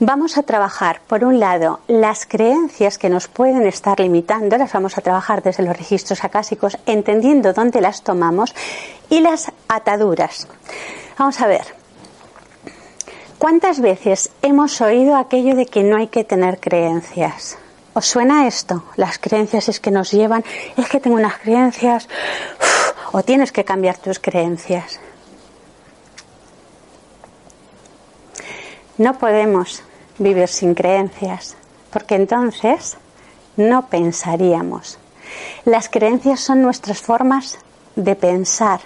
vamos a trabajar, por un lado, las creencias que nos pueden estar limitando, las vamos a trabajar desde los registros acásicos, entendiendo dónde las tomamos, y las ataduras. Vamos a ver. ¿Cuántas veces hemos oído aquello de que no hay que tener creencias? ¿Os suena esto? Las creencias es que nos llevan, es que tengo unas creencias, o tienes que cambiar tus creencias. No podemos vivir sin creencias, porque entonces no pensaríamos. Las creencias son nuestras formas de pensar.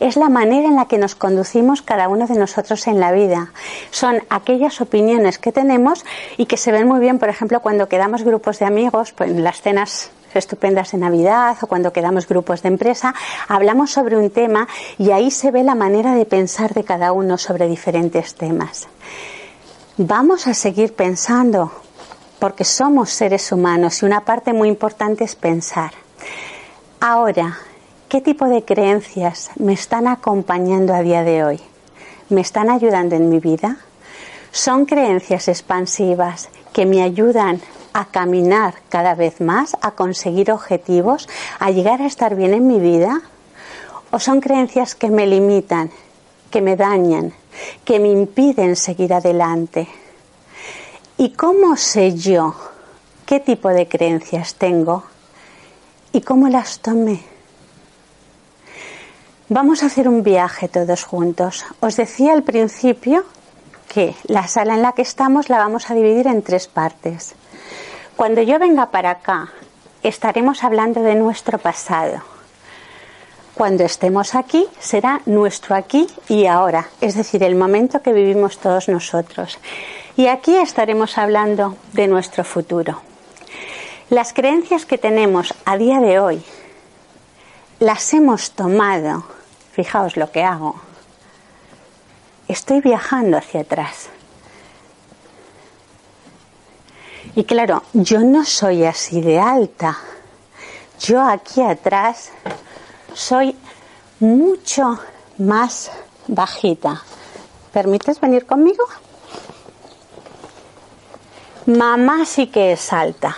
Es la manera en la que nos conducimos cada uno de nosotros en la vida. Son aquellas opiniones que tenemos y que se ven muy bien, por ejemplo, cuando quedamos grupos de amigos, pues en las cenas estupendas de Navidad o cuando quedamos grupos de empresa, hablamos sobre un tema y ahí se ve la manera de pensar de cada uno sobre diferentes temas vamos a seguir pensando, porque somos seres humanos y una parte muy importante es pensar. Ahora, ¿qué tipo de creencias me están acompañando a día de hoy? ¿Me están ayudando en mi vida? ¿Son creencias expansivas que me ayudan a caminar cada vez más, a conseguir objetivos, a llegar a estar bien en mi vida? ¿O son creencias que me limitan, que me dañan, que me impiden seguir adelante. ¿Y cómo sé yo qué tipo de creencias tengo y cómo las tomé? Vamos a hacer un viaje todos juntos. Os decía al principio que la sala en la que estamos la vamos a dividir en tres partes. Cuando yo venga para acá, estaremos hablando de nuestro pasado cuando estemos aquí será nuestro aquí y ahora, es decir, el momento que vivimos todos nosotros. Y aquí estaremos hablando de nuestro futuro. Las creencias que tenemos a día de hoy las hemos tomado, fijaos lo que hago, estoy viajando hacia atrás. Y claro, yo no soy así de alta. Yo aquí atrás soy mucho más bajita. ¿Permites venir conmigo? Mamá sí que es alta.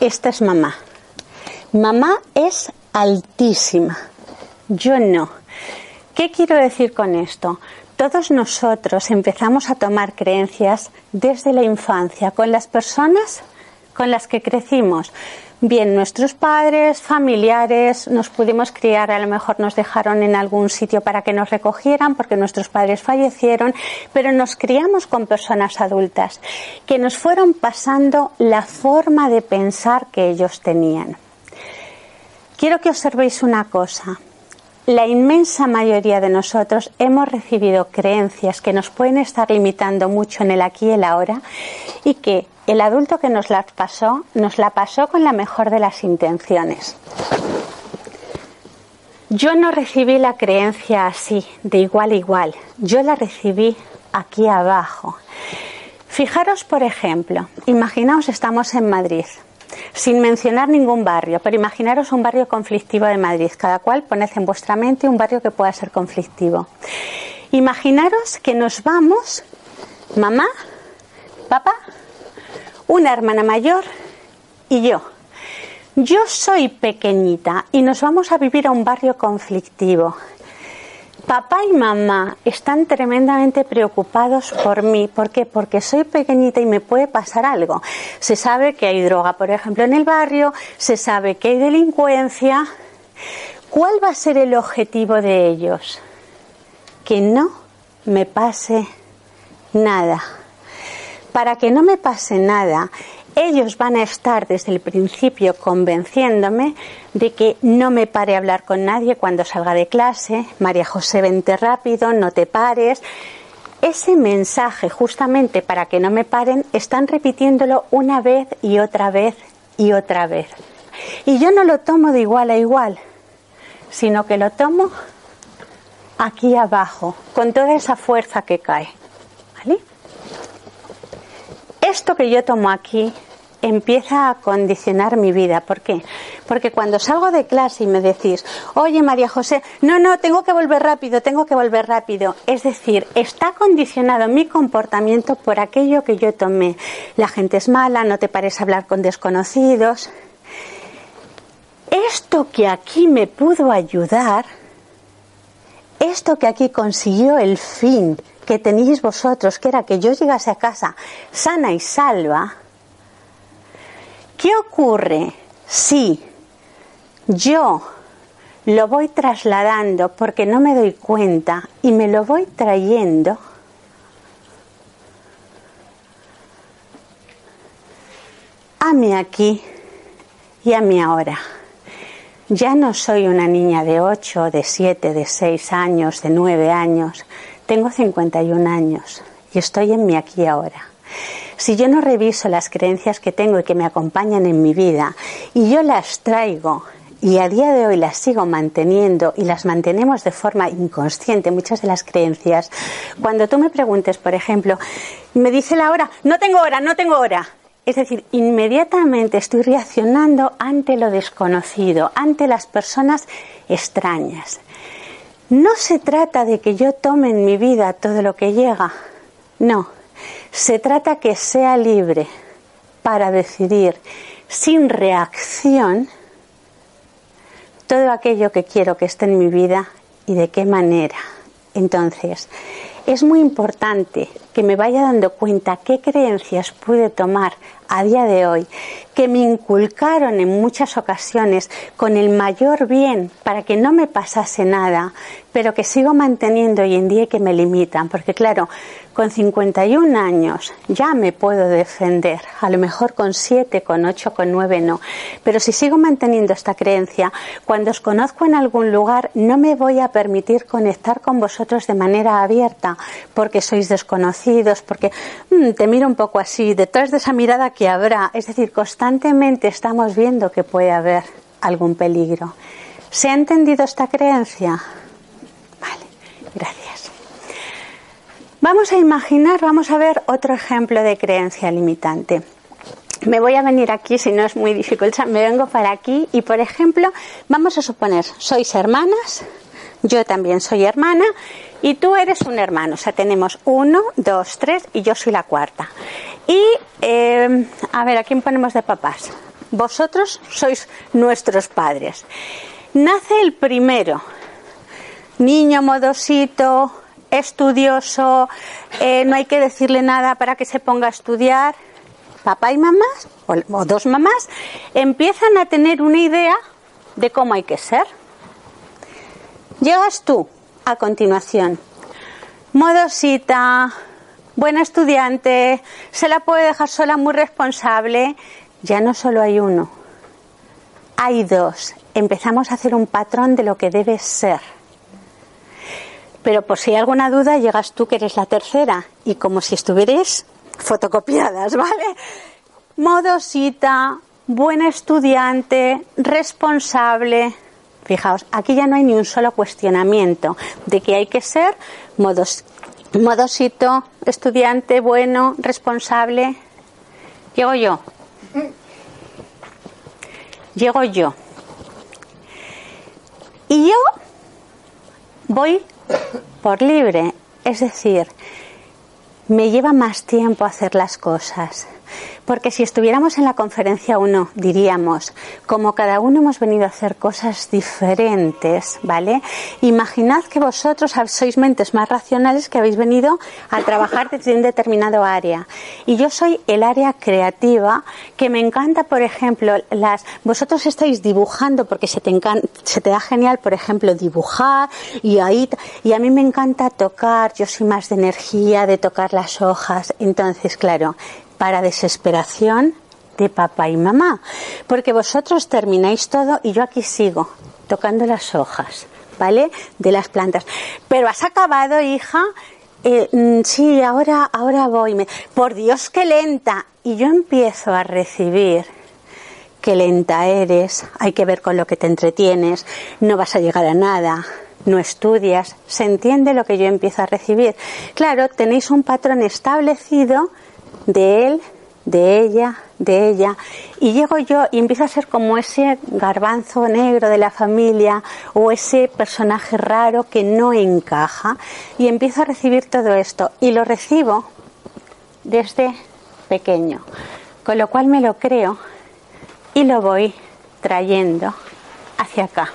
Esta es mamá. Mamá es altísima. Yo no. ¿Qué quiero decir con esto? Todos nosotros empezamos a tomar creencias desde la infancia con las personas con las que crecimos bien nuestros padres, familiares, nos pudimos criar, a lo mejor nos dejaron en algún sitio para que nos recogieran porque nuestros padres fallecieron, pero nos criamos con personas adultas que nos fueron pasando la forma de pensar que ellos tenían. Quiero que observéis una cosa. La inmensa mayoría de nosotros hemos recibido creencias que nos pueden estar limitando mucho en el aquí y el ahora y que el adulto que nos las pasó, nos la pasó con la mejor de las intenciones. Yo no recibí la creencia así, de igual a igual. Yo la recibí aquí abajo. Fijaros, por ejemplo, imaginaos estamos en Madrid, sin mencionar ningún barrio, pero imaginaros un barrio conflictivo de Madrid. Cada cual poned en vuestra mente un barrio que pueda ser conflictivo. Imaginaros que nos vamos, mamá, papá, una hermana mayor y yo. Yo soy pequeñita y nos vamos a vivir a un barrio conflictivo. Papá y mamá están tremendamente preocupados por mí. ¿Por qué? Porque soy pequeñita y me puede pasar algo. Se sabe que hay droga, por ejemplo, en el barrio, se sabe que hay delincuencia. ¿Cuál va a ser el objetivo de ellos? Que no me pase nada. Para que no me pase nada, ellos van a estar desde el principio convenciéndome de que no me pare a hablar con nadie cuando salga de clase, María José, vente rápido, no te pares. Ese mensaje, justamente para que no me paren, están repitiéndolo una vez y otra vez y otra vez. Y yo no lo tomo de igual a igual, sino que lo tomo aquí abajo, con toda esa fuerza que cae. Esto que yo tomo aquí empieza a condicionar mi vida. ¿Por qué? Porque cuando salgo de clase y me decís, oye María José, no, no, tengo que volver rápido, tengo que volver rápido. Es decir, está condicionado mi comportamiento por aquello que yo tomé. La gente es mala, no te pares a hablar con desconocidos. Esto que aquí me pudo ayudar, esto que aquí consiguió el fin que tenéis vosotros, que era que yo llegase a casa sana y salva, ¿Qué ocurre si yo lo voy trasladando porque no me doy cuenta y me lo voy trayendo? A mí aquí y a mí ahora. Ya no soy una niña de 8, de 7, de 6 años, de 9 años. Tengo 51 años y estoy en mi aquí ahora. Si yo no reviso las creencias que tengo y que me acompañan en mi vida y yo las traigo y a día de hoy las sigo manteniendo y las mantenemos de forma inconsciente, muchas de las creencias, cuando tú me preguntes, por ejemplo, me dice la hora, no tengo hora, no tengo hora. Es decir, inmediatamente estoy reaccionando ante lo desconocido, ante las personas extrañas. No se trata de que yo tome en mi vida todo lo que llega, no, se trata que sea libre para decidir sin reacción todo aquello que quiero que esté en mi vida y de qué manera. Entonces, es muy importante que me vaya dando cuenta qué creencias pude tomar a día de hoy que me inculcaron en muchas ocasiones con el mayor bien para que no me pasase nada, pero que sigo manteniendo hoy en día y que me limitan. Porque claro, con 51 años ya me puedo defender, a lo mejor con 7, con 8, con 9 no. Pero si sigo manteniendo esta creencia, cuando os conozco en algún lugar no me voy a permitir conectar con vosotros de manera abierta porque sois desconocidos, porque mm, te miro un poco así, detrás de esa mirada que habrá. Es decir, constantemente estamos viendo que puede haber algún peligro. ¿Se ha entendido esta creencia? Vale, gracias. Vamos a imaginar, vamos a ver otro ejemplo de creencia limitante. Me voy a venir aquí, si no es muy difícil, me vengo para aquí y, por ejemplo, vamos a suponer, sois hermanas, yo también soy hermana y tú eres un hermano. O sea, tenemos uno, dos, tres y yo soy la cuarta. Y, eh, a ver, ¿a quién ponemos de papás? Vosotros sois nuestros padres. Nace el primero, niño modosito, estudioso, eh, no hay que decirle nada para que se ponga a estudiar. Papá y mamá, o dos mamás, empiezan a tener una idea de cómo hay que ser. Llegas tú a continuación. Modosita, buena estudiante, se la puede dejar sola, muy responsable. Ya no solo hay uno, hay dos. Empezamos a hacer un patrón de lo que debe ser. Pero por si hay alguna duda, llegas tú que eres la tercera y como si estuvierais fotocopiadas, ¿vale? Modosita, buena estudiante, responsable, Fijaos, aquí ya no hay ni un solo cuestionamiento de que hay que ser modosito, estudiante, bueno, responsable. Llego yo. Llego yo. Y yo voy por libre, es decir, me lleva más tiempo hacer las cosas Porque si estuviéramos en la conferencia 1, diríamos, como cada uno hemos venido a hacer cosas diferentes, ¿vale? Imaginad que vosotros sois mentes más racionales que habéis venido a trabajar desde un determinado área. Y yo soy el área creativa, que me encanta, por ejemplo, las, vosotros estáis dibujando porque se te, se te da genial, por ejemplo, dibujar y ahí, y a mí me encanta tocar, yo soy más de energía, de tocar las hojas. Entonces, claro, para desesperación de papá y mamá, porque vosotros termináis todo y yo aquí sigo tocando las hojas, ¿vale? De las plantas. Pero has acabado, hija. Eh, mm, sí, ahora, ahora voy. por Dios, qué lenta. Y yo empiezo a recibir qué lenta eres, hay que ver con lo que te entretienes, no vas a llegar a nada, no estudias, se entiende lo que yo empiezo a recibir. Claro, tenéis un patrón establecido de él, de ella, de ella, y llego yo y empiezo a ser como ese garbanzo negro de la familia o ese personaje raro que no encaja. Y empiezo a recibir todo esto. Y lo recibo desde pequeño, con lo cual me lo creo y lo voy trayendo hacia acá.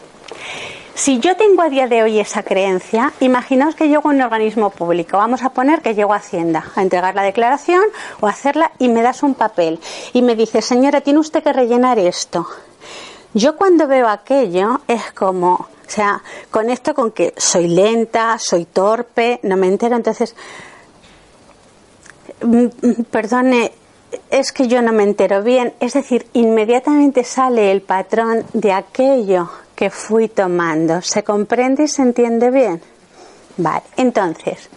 Si yo tengo a día de hoy esa creencia, imaginaos que llego a un organismo público. Vamos a poner que llego a Hacienda a entregar la declaración o a hacerla y me das un papel y me dice, señora, tiene usted que rellenar esto. Yo cuando veo aquello es como, o sea, conecto con que soy lenta, soy torpe, no me entero. Entonces, mm, mm, perdone, es que yo no me entero bien. Es decir, inmediatamente sale el patrón de aquello que fui tomando. ¿Se comprende y se entiende bien? Vale, entonces,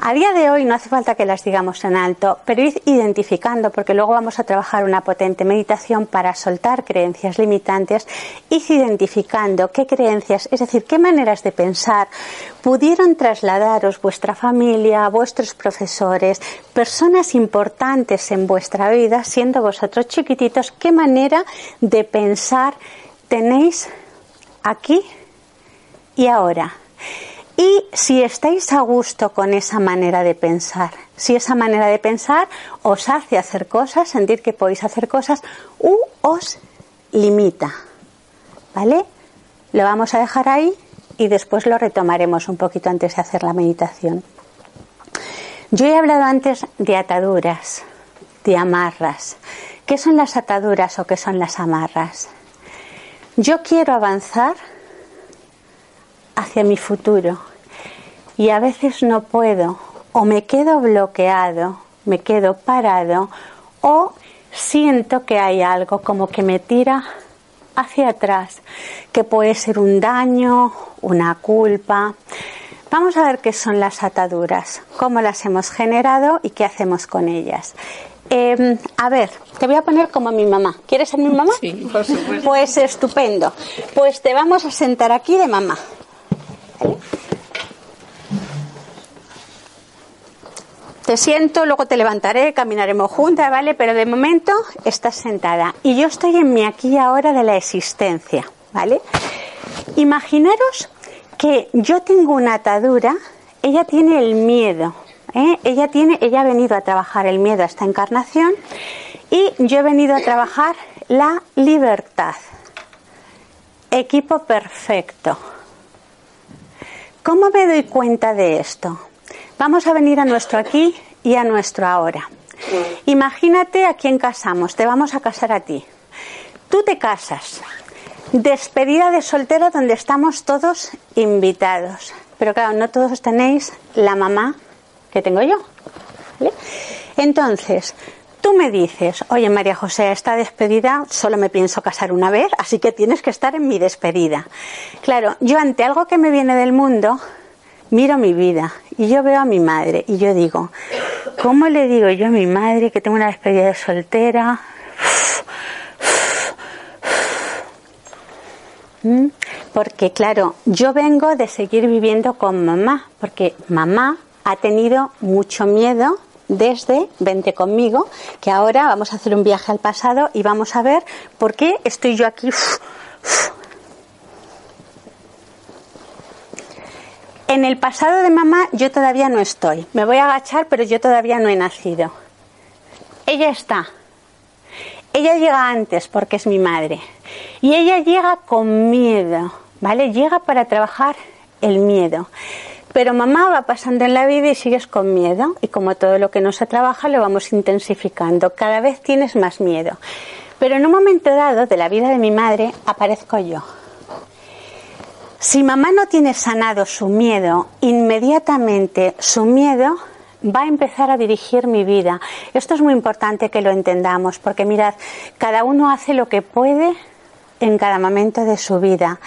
a día de hoy no hace falta que las digamos en alto, pero identificando, porque luego vamos a trabajar una potente meditación para soltar creencias limitantes, identificando qué creencias, es decir, qué maneras de pensar pudieron trasladaros vuestra familia, vuestros profesores, personas importantes en vuestra vida, siendo vosotros chiquititos, qué manera de pensar tenéis aquí y ahora. Y si estáis a gusto con esa manera de pensar, si esa manera de pensar os hace hacer cosas, sentir que podéis hacer cosas, u os limita. ¿Vale? Lo vamos a dejar ahí y después lo retomaremos un poquito antes de hacer la meditación. Yo he hablado antes de ataduras, de amarras. ¿Qué son las ataduras o qué son las amarras? Yo quiero avanzar hacia mi futuro y a veces no puedo o me quedo bloqueado, me quedo parado o siento que hay algo como que me tira hacia atrás, que puede ser un daño, una culpa. Vamos a ver qué son las ataduras, cómo las hemos generado y qué hacemos con ellas. Em, a ver, te voy a poner como mi mamá. ¿Quieres ser mi mamá? Sí, por supuesto. Pues estupendo. Pues te vamos a sentar aquí de mamá. Te siento, luego te levantaré, caminaremos juntas, ¿vale? Pero de momento estás sentada. Y yo estoy en mi aquí y ahora de la existencia, ¿vale? Imaginaros que yo tengo una atadura, ella tiene el miedo, ¿eh? Ella, tiene, ella ha venido a trabajar el miedo a esta encarnación y yo he venido a trabajar la libertad. Equipo perfecto. ¿Cómo me doy cuenta de esto? Vamos a venir a nuestro aquí y a nuestro ahora. Imagínate a quién casamos. Te vamos a casar a ti. Tú te casas. Despedida de soltero donde estamos todos invitados. Pero claro, no todos tenéis la mamá que tengo yo. Entonces, tú me dices, oye María José, esta despedida solo me pienso casar una vez, así que tienes que estar en mi despedida. Claro, yo ante algo que me viene del mundo, miro mi vida y yo veo a mi madre y yo digo, ¿cómo le digo yo a mi madre que tengo una despedida de soltera? ¿Mm? Porque claro, yo vengo de seguir viviendo con mamá, porque mamá ha tenido mucho miedo desde Vente conmigo, que ahora vamos a hacer un viaje al pasado y vamos a ver por qué estoy yo aquí. En el pasado de mamá yo todavía no estoy. Me voy a agachar, pero yo todavía no he nacido. ella está. Ella llega antes porque es mi madre. Y ella llega con miedo, ¿vale? Llega para trabajar el miedo. Pero mamá va pasando en la vida y sigues con miedo. Y como todo lo que no se trabaja, lo vamos intensificando. Cada vez tienes más miedo. Pero en un momento dado de la vida de mi madre aparezco yo. Si mamá no tiene sanado su miedo, inmediatamente su miedo va a empezar a dirigir mi vida. Esto es muy importante que lo entendamos, porque mirad, cada uno hace lo que puede en cada momento de su vida.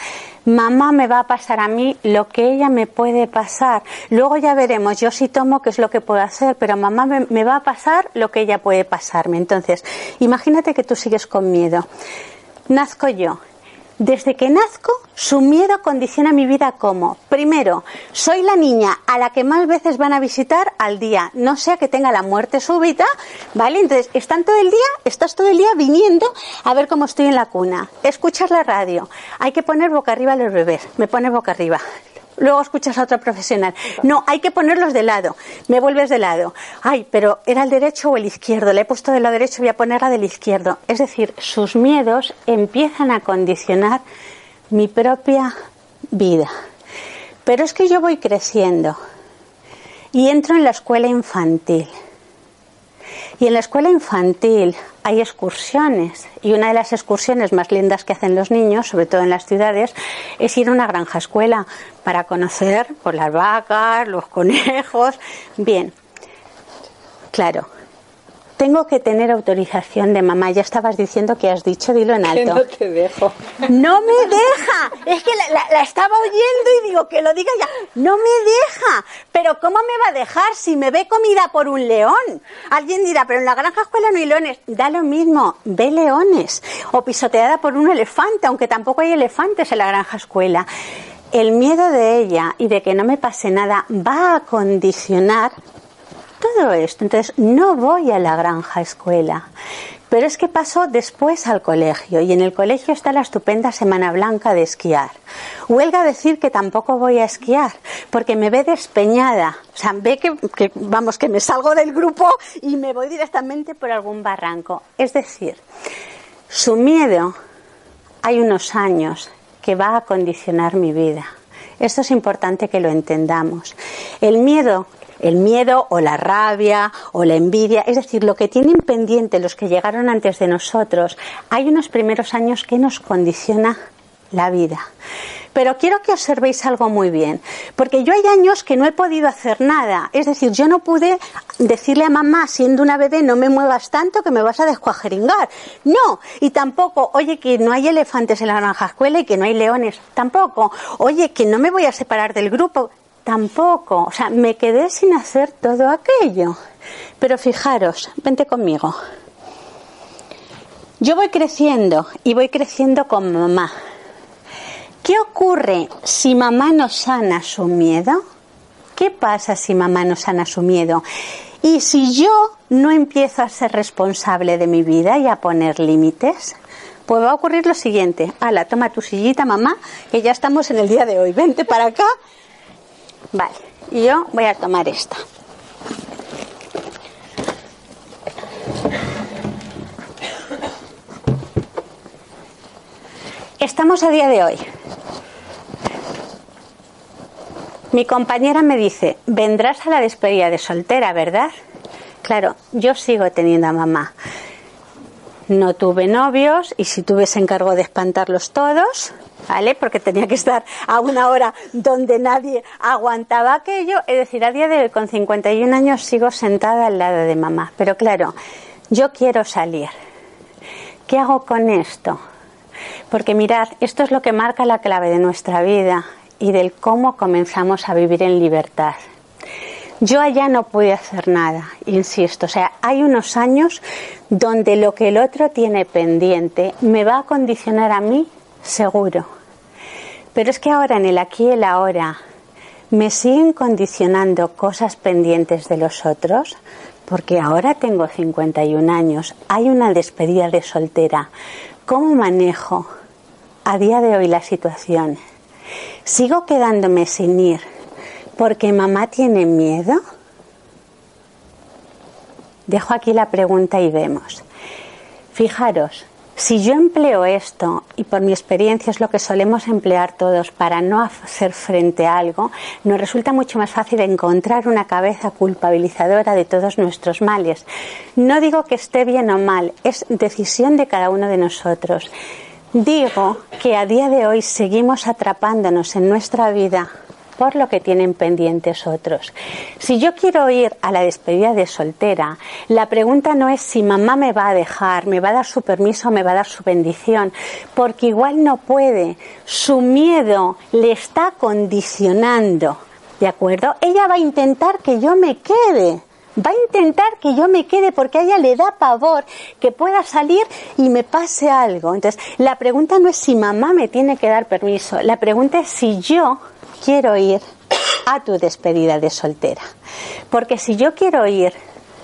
Mamá me va a pasar a mí lo que ella me puede pasar. Luego ya veremos, yo sí tomo qué es lo que puedo hacer, pero mamá me, me va a pasar lo que ella puede pasarme. Entonces, imagínate que tú sigues con miedo. Nazco yo, desde que nazco, su miedo condiciona mi vida como, primero, soy la niña a la que más veces van a visitar al día, no sea que tenga la muerte súbita, ¿vale? Entonces, están todo el día, estás todo el día viniendo a ver cómo estoy en la cuna, escuchas la radio, hay que poner boca arriba a los bebés, me pone boca arriba, luego escuchas a otro profesional. No, hay que ponerlos de lado. Me vuelves de lado. Ay, pero ¿era el derecho o el izquierdo? Le he puesto de lado derecho, voy a ponerla del izquierdo. Es decir, sus miedos empiezan a condicionar mi propia vida. Pero es que yo voy creciendo y entro en la escuela infantil. Y en la escuela infantil hay excursiones y una de las excursiones más lindas que hacen los niños, sobre todo en las ciudades, es ir a una granja escuela para conocer por las vacas, los conejos. Bien, claro, tengo que tener autorización de mamá. Ya estabas diciendo que has dicho, dilo en alto. Que no te dejo. No me deja. Es que la, la, estaba oyendo y digo que lo diga ya. No me deja. Pero ¿cómo me va a dejar si me ve comida por un león? Alguien dirá, pero en la granja escuela no hay leones. Da lo mismo, ve leones. O pisoteada por un elefante, aunque tampoco hay elefantes en la granja escuela. El miedo de ella y de que no me pase nada va a condicionar todo esto. Entonces, no voy a la granja escuela. Pero es que paso después al colegio y en el colegio está la estupenda Semana Blanca de esquiar. Huelga decir que tampoco voy a esquiar porque me ve despeñada. O sea, ve que, que, vamos, que me salgo del grupo y me voy directamente por algún barranco. Es decir, su miedo hay unos años que va a condicionar mi vida. Esto es importante que lo entendamos. El miedo el miedo o la rabia o la envidia, es decir, lo que tienen pendiente los que llegaron antes de nosotros, hay unos primeros años que nos condiciona la vida. Pero quiero que observéis algo muy bien, porque yo hay años que no he podido hacer nada. Es decir, yo no pude decirle a mamá, siendo una bebé, no me muevas tanto que me vas a descuajeringar. No, y tampoco, oye, que no hay elefantes en la granja escuela y que no hay leones. Tampoco, oye, que no me voy a separar del grupo tampoco, o sea, me quedé sin hacer todo aquello. Pero fijaros, vente conmigo. Yo voy creciendo y voy creciendo con mamá. ¿Qué ocurre si mamá no sana su miedo? ¿Qué pasa si mamá no sana su miedo? Y si yo no empiezo a ser responsable de mi vida y a poner límites, pues va a ocurrir lo siguiente. Ala, toma tu sillita, mamá, que ya estamos en el día de hoy. Vente para acá Vale, y yo voy a tomar esta. Estamos a día de hoy. Mi compañera me dice, vendrás a la despedida de soltera, ¿verdad? Claro, yo sigo teniendo a mamá. No tuve novios y si tuve se encargó de espantarlos todos. ¿Vale? Porque tenía que estar a una hora donde nadie aguantaba aquello. Es decir, a día de hoy, con 51 años, sigo sentada al lado de mamá. Pero claro, yo quiero salir. ¿Qué hago con esto? Porque mirad, esto es lo que marca la clave de nuestra vida y del cómo comenzamos a vivir en libertad. Yo allá no pude hacer nada, insisto. O sea, hay unos años donde lo que el otro tiene pendiente me va a condicionar a mí seguro. Pero es que ahora, en el aquí y el ahora, me siguen condicionando cosas pendientes de los otros, porque ahora tengo 51 años, hay una despedida de soltera. ¿Cómo manejo a día de hoy la situación? ¿Sigo quedándome sin ir porque mamá tiene miedo? dejo aquí la pregunta y vemos. Fijaros, si yo empleo esto, y por mi experiencia es lo que solemos emplear todos para no hacer frente a algo, nos resulta mucho más fácil encontrar una cabeza culpabilizadora de todos nuestros males. No digo que esté bien o mal, es decisión de cada uno de nosotros. Digo que a día de hoy seguimos atrapándonos en nuestra vida por lo que tienen pendientes otros. Si yo quiero ir a la despedida de soltera, la pregunta no es si mamá me va a dejar, me va a dar su permiso me va a dar su bendición, porque igual no puede. Su miedo le está condicionando. ¿De acuerdo? Ella va a intentar que yo me quede va a intentar que yo me quede porque a ella le da pavor que pueda salir y me pase algo. Entonces, la pregunta no es si mamá me tiene que dar permiso, la pregunta es si yo quiero ir a tu despedida de soltera. Porque si yo quiero ir,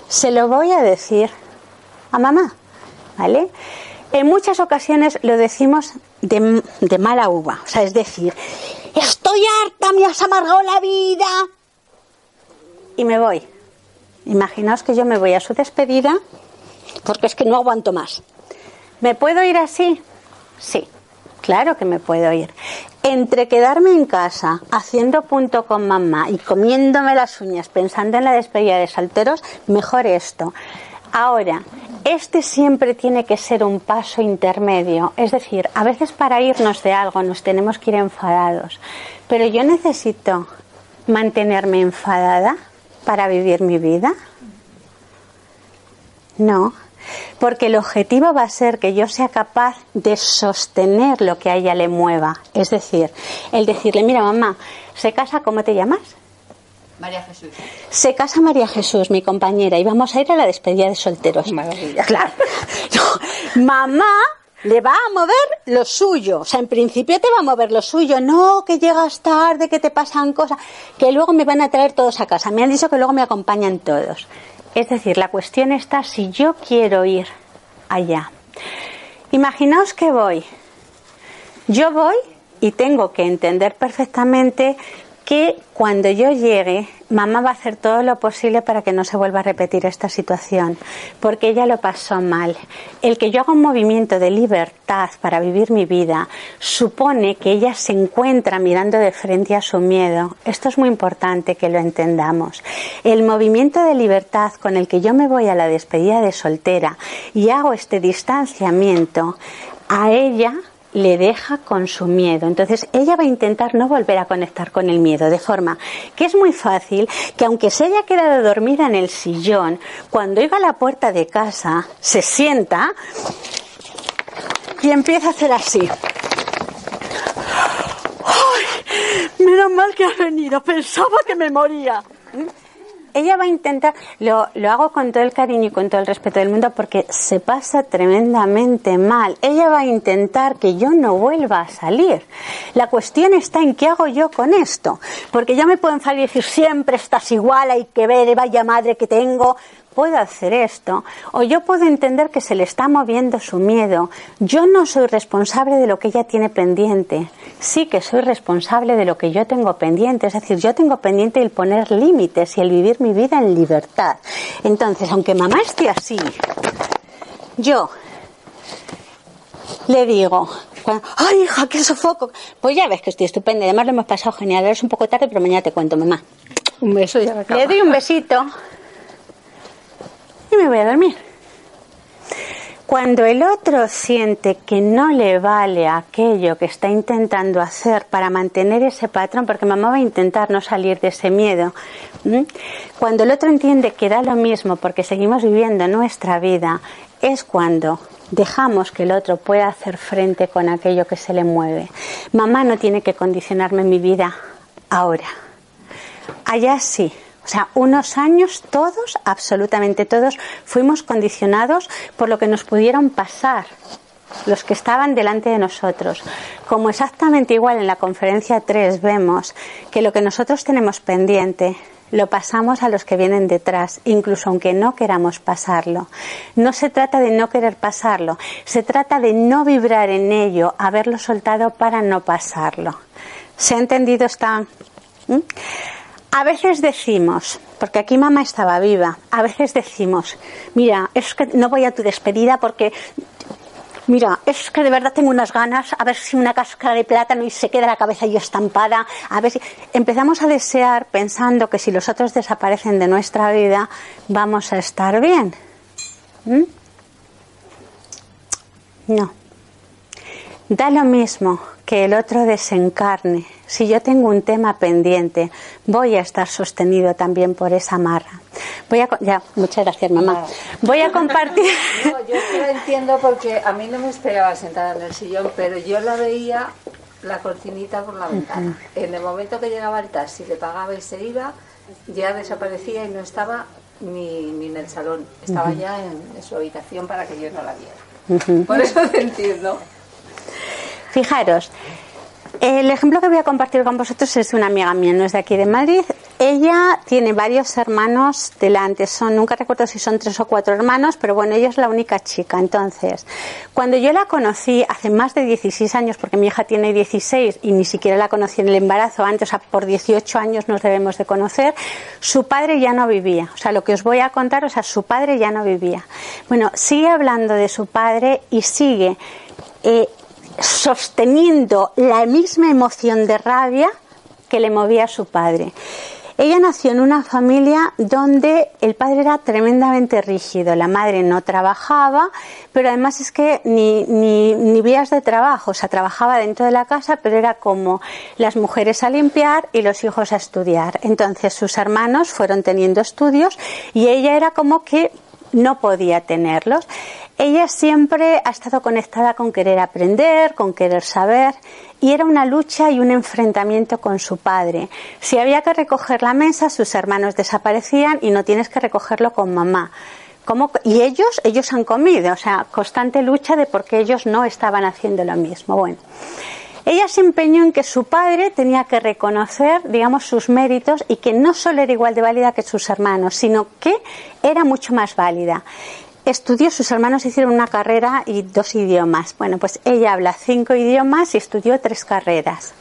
se lo voy a decir a mamá, ¿vale? En muchas ocasiones lo decimos de, de mala uva, o sea, es decir, estoy harta, me has amargado la vida y me voy. Imaginaos que yo me voy a su despedida porque es que no aguanto más. ¿Me puedo ir así? Sí, claro que me puedo ir entre quedarme en casa haciendo punto con mamá y comiéndome las uñas pensando en la despedida de salteros, mejor esto. Ahora, este siempre tiene que ser un paso intermedio. Es decir, a veces para irnos de algo nos tenemos que ir enfadados. Pero yo necesito mantenerme enfadada para vivir mi vida. No, porque el objetivo va a ser que yo sea capaz de sostener lo que a ella le mueva. Es decir, el decirle, mira mamá, se casa, ¿cómo te llamas? María Jesús. Se casa María Jesús, mi compañera, y vamos a ir a la despedida de solteros. Maravilla. Claro. mamá le va a mover lo suyo. O sea, en principio te va a mover lo suyo. No, que llegas tarde, que te pasan cosas, que luego me van a traer todos a casa. Me han dicho que luego me acompañan todos. Es decir, la cuestión está si yo quiero ir allá. Imaginaos que voy. Yo voy y tengo que entender perfectamente que cuando yo llegue, mamá va a hacer todo lo posible para que no se vuelva a repetir esta situación, porque ella lo pasó mal. El que yo haga un movimiento de libertad para vivir mi vida supone que ella se encuentra mirando de frente a su miedo. Esto es muy importante que lo entendamos. El movimiento de libertad con el que yo me voy a la despedida de soltera y hago este distanciamiento, a ella le deja con su miedo. Entonces ella va a intentar no volver a conectar con el miedo, de forma que es muy fácil que aunque se haya quedado dormida en el sillón, cuando llega a la puerta de casa, se sienta y empieza a hacer así. ¡Ay! Menos mal que has venido, pensaba que me moría ella va a intentar, lo, lo hago con todo el cariño y con todo el respeto del mundo porque se pasa tremendamente mal. Ella va a intentar que yo no vuelva a salir. La cuestión está en qué hago yo con esto. Porque yo me puedo enfadar y decir siempre estás igual, hay que ver, vaya madre que tengo puedo hacer esto, o yo puedo entender que se le está moviendo su miedo. Yo no soy responsable de lo que ella tiene pendiente, sí que soy responsable de lo que yo tengo pendiente, es decir, yo tengo pendiente el poner límites y el vivir mi vida en libertad. Entonces, aunque mamá esté así, yo le digo, ay hija, qué sofoco, pues ya ves que estoy estupenda, además lo hemos pasado genial, es un poco tarde, pero mañana te cuento, mamá. Un beso ya Le doy un besito y me voy a dormir. Cuando el otro siente que no le vale aquello que está intentando hacer para mantener ese patrón, porque mamá va a intentar no salir de ese miedo, cuando el otro entiende que da lo mismo porque seguimos viviendo nuestra vida, es cuando dejamos que el otro pueda hacer frente con aquello que se le mueve. Mamá no tiene que condicionarme mi vida ahora. Allá sí, o sea, unos años todos, absolutamente todos, fuimos condicionados por lo que nos pudieron pasar los que estaban delante de nosotros. Como exactamente igual en la conferencia 3 vemos que lo que nosotros tenemos pendiente lo pasamos a los que vienen detrás, incluso aunque no queramos pasarlo. No se trata de no querer pasarlo, se trata de no vibrar en ello, haberlo soltado para no pasarlo. ¿Se ha entendido esta? A veces decimos, porque aquí mamá estaba viva. A veces decimos, mira, es que no voy a tu despedida porque Mira, es que de verdad tengo unas ganas, a ver si una cáscara de plátano y se queda la cabeza yo estampada, a ver si empezamos a desear pensando que si los otros desaparecen de nuestra vida, vamos a estar bien. ¿Mm? No. Da lo mismo que el otro desencarne. Si yo tengo un tema pendiente, voy a estar sostenido también por esa marra. Voy a ya, muchas gracias, mamá. Voy a compartir. yo lo entiendo porque a mí no me esperaba sentada en el sillón, pero yo la veía la cortinita por la ventana. En el momento que llegaba el taxi, le pagaba y se iba, ya desaparecía y no estaba ni, ni en el salón, estaba ya en, su habitación para que yo no la viera. Por eso te entiendo. Fijaros, el ejemplo que voy a compartir con vosotros es de una amiga mía, no es de aquí de Madrid. Ella tiene varios hermanos delante, son, nunca recuerdo si son tres o cuatro hermanos, pero bueno, ella es la única chica. Entonces, cuando yo la conocí hace más de 16 años, porque mi hija tiene 16 y ni siquiera la conocí en el embarazo, antes, o sea, por 18 años nos debemos de conocer, su padre ya no vivía. O sea, lo que os voy a contar, o sea, su padre ya no vivía. Bueno, sigue hablando de su padre y sigue eh, sosteniendo la misma emoción de rabia que le movía a su padre. Ella nació en una familia donde el padre era tremendamente rígido, la madre no trabajaba, pero además es que ni, ni, ni, vías de trabajo, o sea, trabajaba dentro de la casa, pero era como las mujeres a limpiar y los hijos a estudiar. Entonces sus hermanos fueron teniendo estudios y ella era como que no podía tenerlos. Ella siempre ha estado conectada con querer aprender, con querer saber, y era una lucha y un enfrentamiento con su padre. Si había que recoger la mesa, sus hermanos desaparecían y no tienes que recogerlo con mamá. Y ellos, ellos han comido, o sea, constante lucha de por qué ellos no estaban haciendo lo mismo. Bueno, ella se empeñó en que su padre tenía que reconocer, digamos, sus méritos y que no solo era igual de válida que sus hermanos, sino que era mucho más válida. Estudió, sus hermanos hicieron una carrera y dos idiomas. Bueno, pues ella habla cinco idiomas y estudió tres carreras,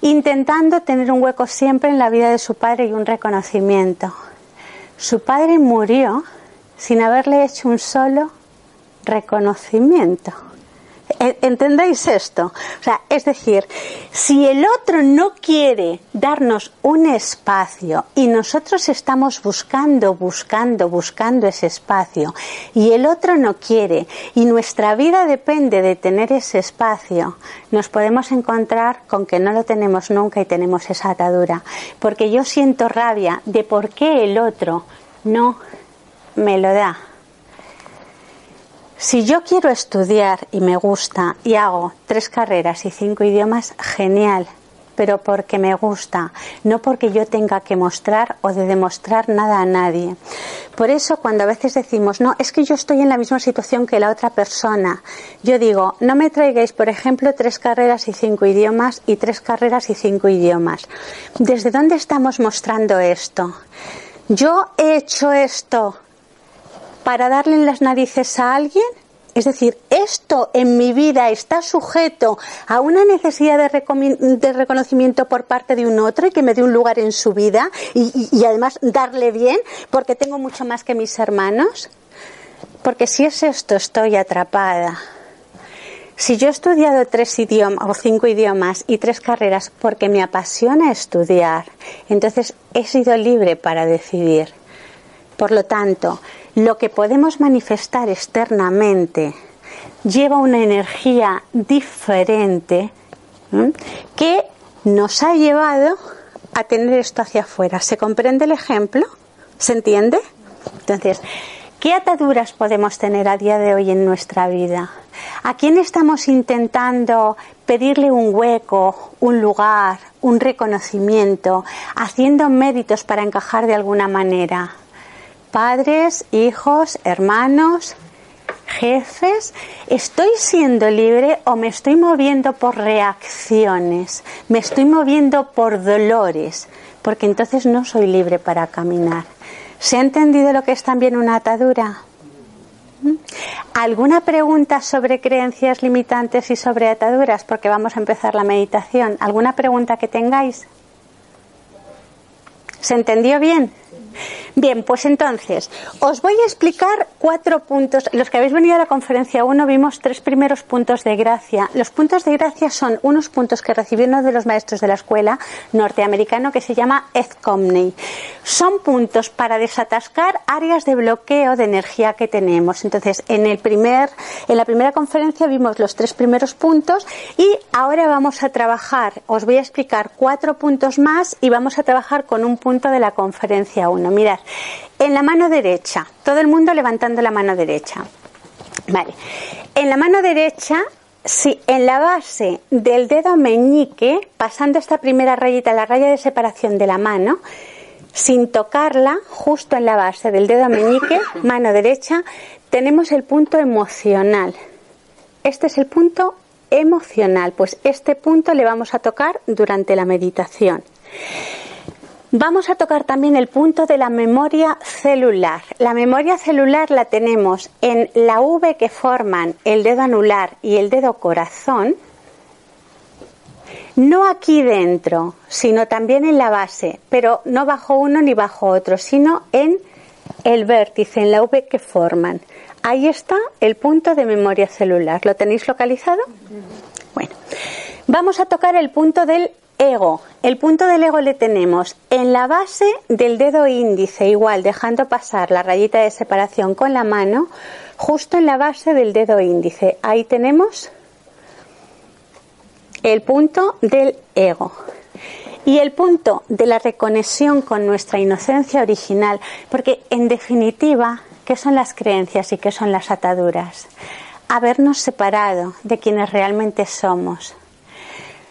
intentando tener un hueco siempre en la vida de su padre y un reconocimiento. Su padre murió sin haberle hecho un solo reconocimiento. ¿Entendéis esto? O sea, es decir, si el otro no quiere darnos un espacio y nosotros estamos buscando, buscando, buscando ese espacio y el otro no quiere y nuestra vida depende de tener ese espacio, nos podemos encontrar con que no lo tenemos nunca y tenemos esa atadura. Porque yo siento rabia de por qué el otro no me lo da. Si yo quiero estudiar y me gusta y hago tres carreras y cinco idiomas, genial, pero porque me gusta, no porque yo tenga que mostrar o de demostrar nada a nadie. Por eso cuando a veces decimos, no, es que yo estoy en la misma situación que la otra persona, yo digo, no me traigáis, por ejemplo, tres carreras y cinco idiomas y tres carreras y cinco idiomas. ¿Desde dónde estamos mostrando esto? Yo he hecho esto para darle en las narices a alguien? Es decir, esto en mi vida está sujeto a una necesidad de, reconocimiento por parte de un otro y que me dé un lugar en su vida y, además darle bien porque tengo mucho más que mis hermanos. Porque si es esto, estoy atrapada. Si yo he estudiado tres idiomas o cinco idiomas y tres carreras porque me apasiona estudiar, entonces he sido libre para decidir. Por lo tanto, lo que podemos manifestar externamente lleva una energía diferente que nos ha llevado a tener esto hacia afuera. ¿Se comprende el ejemplo? ¿Se entiende? Entonces, ¿qué ataduras podemos tener a día de hoy en nuestra vida? ¿A quién estamos intentando pedirle un hueco, un lugar, un reconocimiento, haciendo méritos para encajar de alguna manera? Padres, hijos, hermanos, jefes, ¿estoy siendo libre o me estoy moviendo por reacciones? Me estoy moviendo por dolores, porque entonces no soy libre para caminar. ¿Se ha entendido lo que es también una atadura? ¿Mm? ¿Alguna pregunta sobre creencias limitantes y sobre ataduras? Porque vamos a empezar la meditación. ¿Alguna pregunta que tengáis? ¿Se entendió bien? Bien, pues entonces, os voy a explicar cuatro puntos. Los que habéis venido a la conferencia 1 vimos tres primeros puntos de gracia. Los puntos de gracia son unos puntos que recibió uno de los maestros de la escuela norteamericano que se llama Ed Comney. Son puntos para desatascar áreas de bloqueo de energía que tenemos. Entonces, en, el primer, en la primera conferencia vimos los tres primeros puntos y ahora vamos a trabajar, os voy a explicar cuatro puntos más y vamos a trabajar con un punto de la conferencia 1. Mirad, en la mano derecha, todo el mundo levantando la mano derecha. Vale. En la mano derecha, si en la base del dedo meñique, pasando esta primera rayita, la raya de separación de la mano, sin tocarla, justo en la base del dedo meñique, mano derecha, tenemos el punto emocional. Este es el punto emocional, pues este punto le vamos a tocar durante la meditación. Vamos a tocar también el punto de la memoria celular. La memoria celular la tenemos en la V que forman el dedo anular y el dedo corazón, no aquí dentro, sino también en la base, pero no bajo uno ni bajo otro, sino en el vértice, en la V que forman. Ahí está el punto de memoria celular. ¿Lo tenéis localizado? Bueno, vamos a tocar el punto del ego. El punto del ego le tenemos en la base del dedo índice, igual dejando pasar la rayita de separación con la mano, justo en la base del dedo índice. Ahí tenemos el punto del ego. Y el punto de la reconexión con nuestra inocencia original, porque en definitiva, ¿qué son las creencias y qué son las ataduras? Habernos separado de quienes realmente somos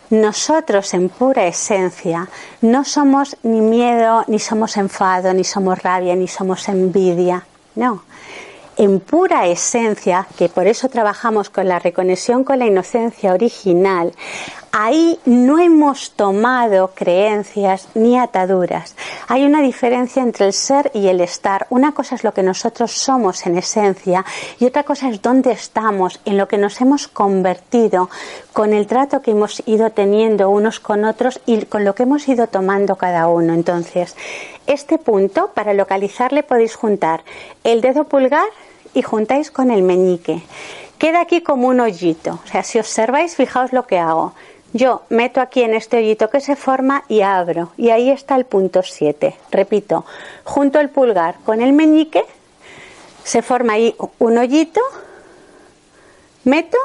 nosotros en pura esencia no somos ni miedo, ni somos enfado, ni somos rabia, ni somos envidia. No. En pura esencia, que por eso trabajamos con la reconexión con la inocencia original, ahí no hemos tomado creencias ni ataduras. Hay una diferencia entre el ser y el estar. Una cosa es lo que nosotros somos en esencia y otra cosa es dónde estamos, en lo que nos hemos convertido con el trato que hemos ido teniendo unos con otros y con lo que hemos ido tomando cada uno. Entonces, este punto, para localizarle podéis juntar el dedo pulgar y juntáis con el meñique. Queda aquí como un hoyito. O sea, si observáis, fijaos lo que hago. Yo meto aquí en este hoyito que se forma y abro. Y ahí está el punto 7. Repito, junto el pulgar con el meñique, se forma ahí un hoyito, meto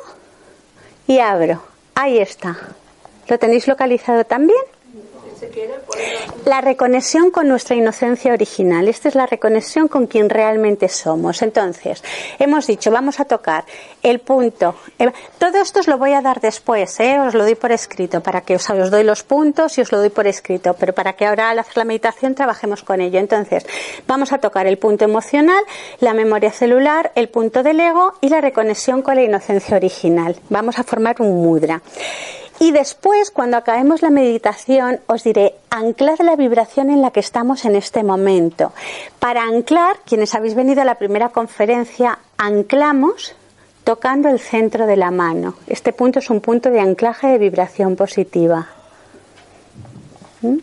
y abro. Ahí está. ¿Lo tenéis localizado también? La reconexión con nuestra inocencia original. Esta es la reconexión con quien realmente somos. Entonces, hemos dicho, vamos a tocar el punto. Eh, todo esto os lo voy a dar después, ¿eh? os lo doy por escrito, para que os, os doy los puntos y os lo doy por escrito, pero para que ahora al hacer la meditación trabajemos con ello. Entonces, vamos a tocar el punto emocional, la memoria celular, el punto del ego y la reconexión con la inocencia original. Vamos a formar un mudra. Y después, cuando acabemos la meditación, os diré, anclad la vibración en la que estamos en este momento. Para anclar, quienes habéis venido a la primera conferencia, anclamos tocando el centro de la mano. Este punto es un punto de anclaje de vibración positiva. ¿Mm?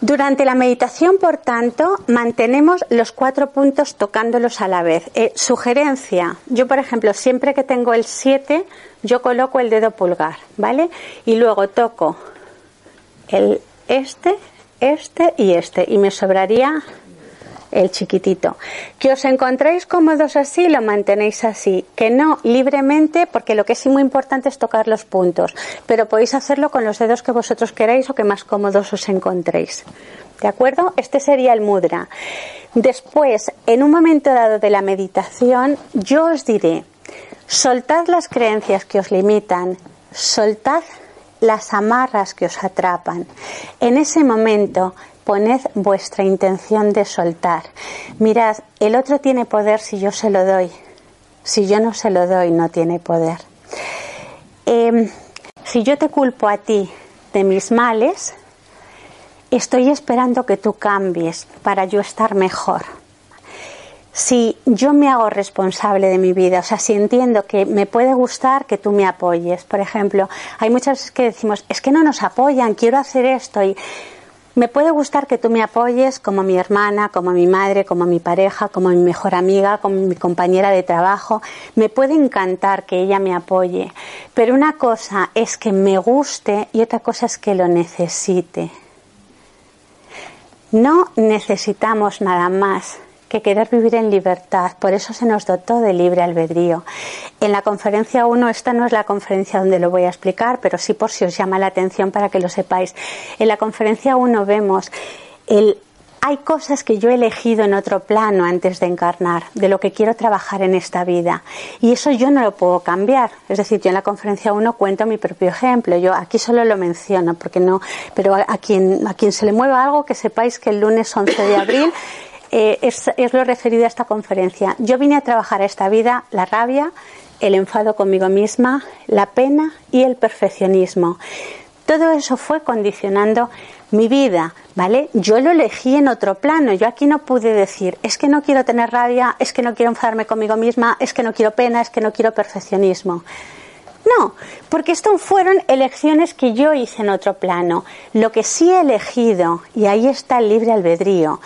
Durante la meditación, por tanto, mantenemos los cuatro puntos tocándolos a la vez. Eh, sugerencia, yo por ejemplo, siempre que tengo el 7, yo coloco el dedo pulgar, ¿vale? Y luego toco el este, este y este, y me sobraría el chiquitito. Que os encontréis cómodos así, lo mantenéis así. Que no libremente, porque lo que es muy importante es tocar los puntos. Pero podéis hacerlo con los dedos que vosotros queráis o que más cómodos os encontréis. ¿De acuerdo? Este sería el mudra. Después, en un momento dado de la meditación, yo os diré, soltad las creencias que os limitan, soltad las amarras que os atrapan. En ese momento poned vuestra intención de soltar. Mirad, el otro tiene poder si yo se lo doy. Si yo no se lo doy, no tiene poder. Em, si yo te culpo a ti de mis males, estoy esperando que tú cambies para yo estar mejor. Si yo me hago responsable de mi vida, o sea, si entiendo que me puede gustar que tú me apoyes, por ejemplo, hay muchas veces que decimos, es que no nos apoyan, quiero hacer esto y Me puede gustar que tú me apoyes como mi hermana, como mi madre, como mi pareja, como mi mejor amiga, como mi compañera de trabajo. Me puede encantar que ella me apoye. Pero una cosa es que me guste y otra cosa es que lo necesite. No necesitamos nada más que querer vivir en libertad. Por eso se nos dotó de libre albedrío. En la conferencia 1, esta no es la conferencia donde lo voy a explicar, pero sí por si os llama la atención para que lo sepáis. En la conferencia 1 vemos el hay cosas que yo he elegido en otro plano antes de encarnar, de lo que quiero trabajar en esta vida. Y eso yo no lo puedo cambiar. Es decir, yo en la conferencia 1 cuento mi propio ejemplo. Yo aquí solo lo menciono, porque no, pero a, quien, a quien se le mueva algo, que sepáis que el lunes 11 de abril eh, es, lo referido a esta conferencia. Yo vine a trabajar a esta vida la rabia, el enfado conmigo misma, la pena y el perfeccionismo. Todo eso fue condicionando mi vida, ¿vale? Yo lo elegí en otro plano. Yo aquí no pude decir, es que no quiero tener rabia, es que no quiero enfadarme conmigo misma, es que no quiero pena, es que no quiero perfeccionismo. No, porque esto fueron elecciones que yo hice en otro plano. Lo que sí he elegido, y ahí está el libre albedrío,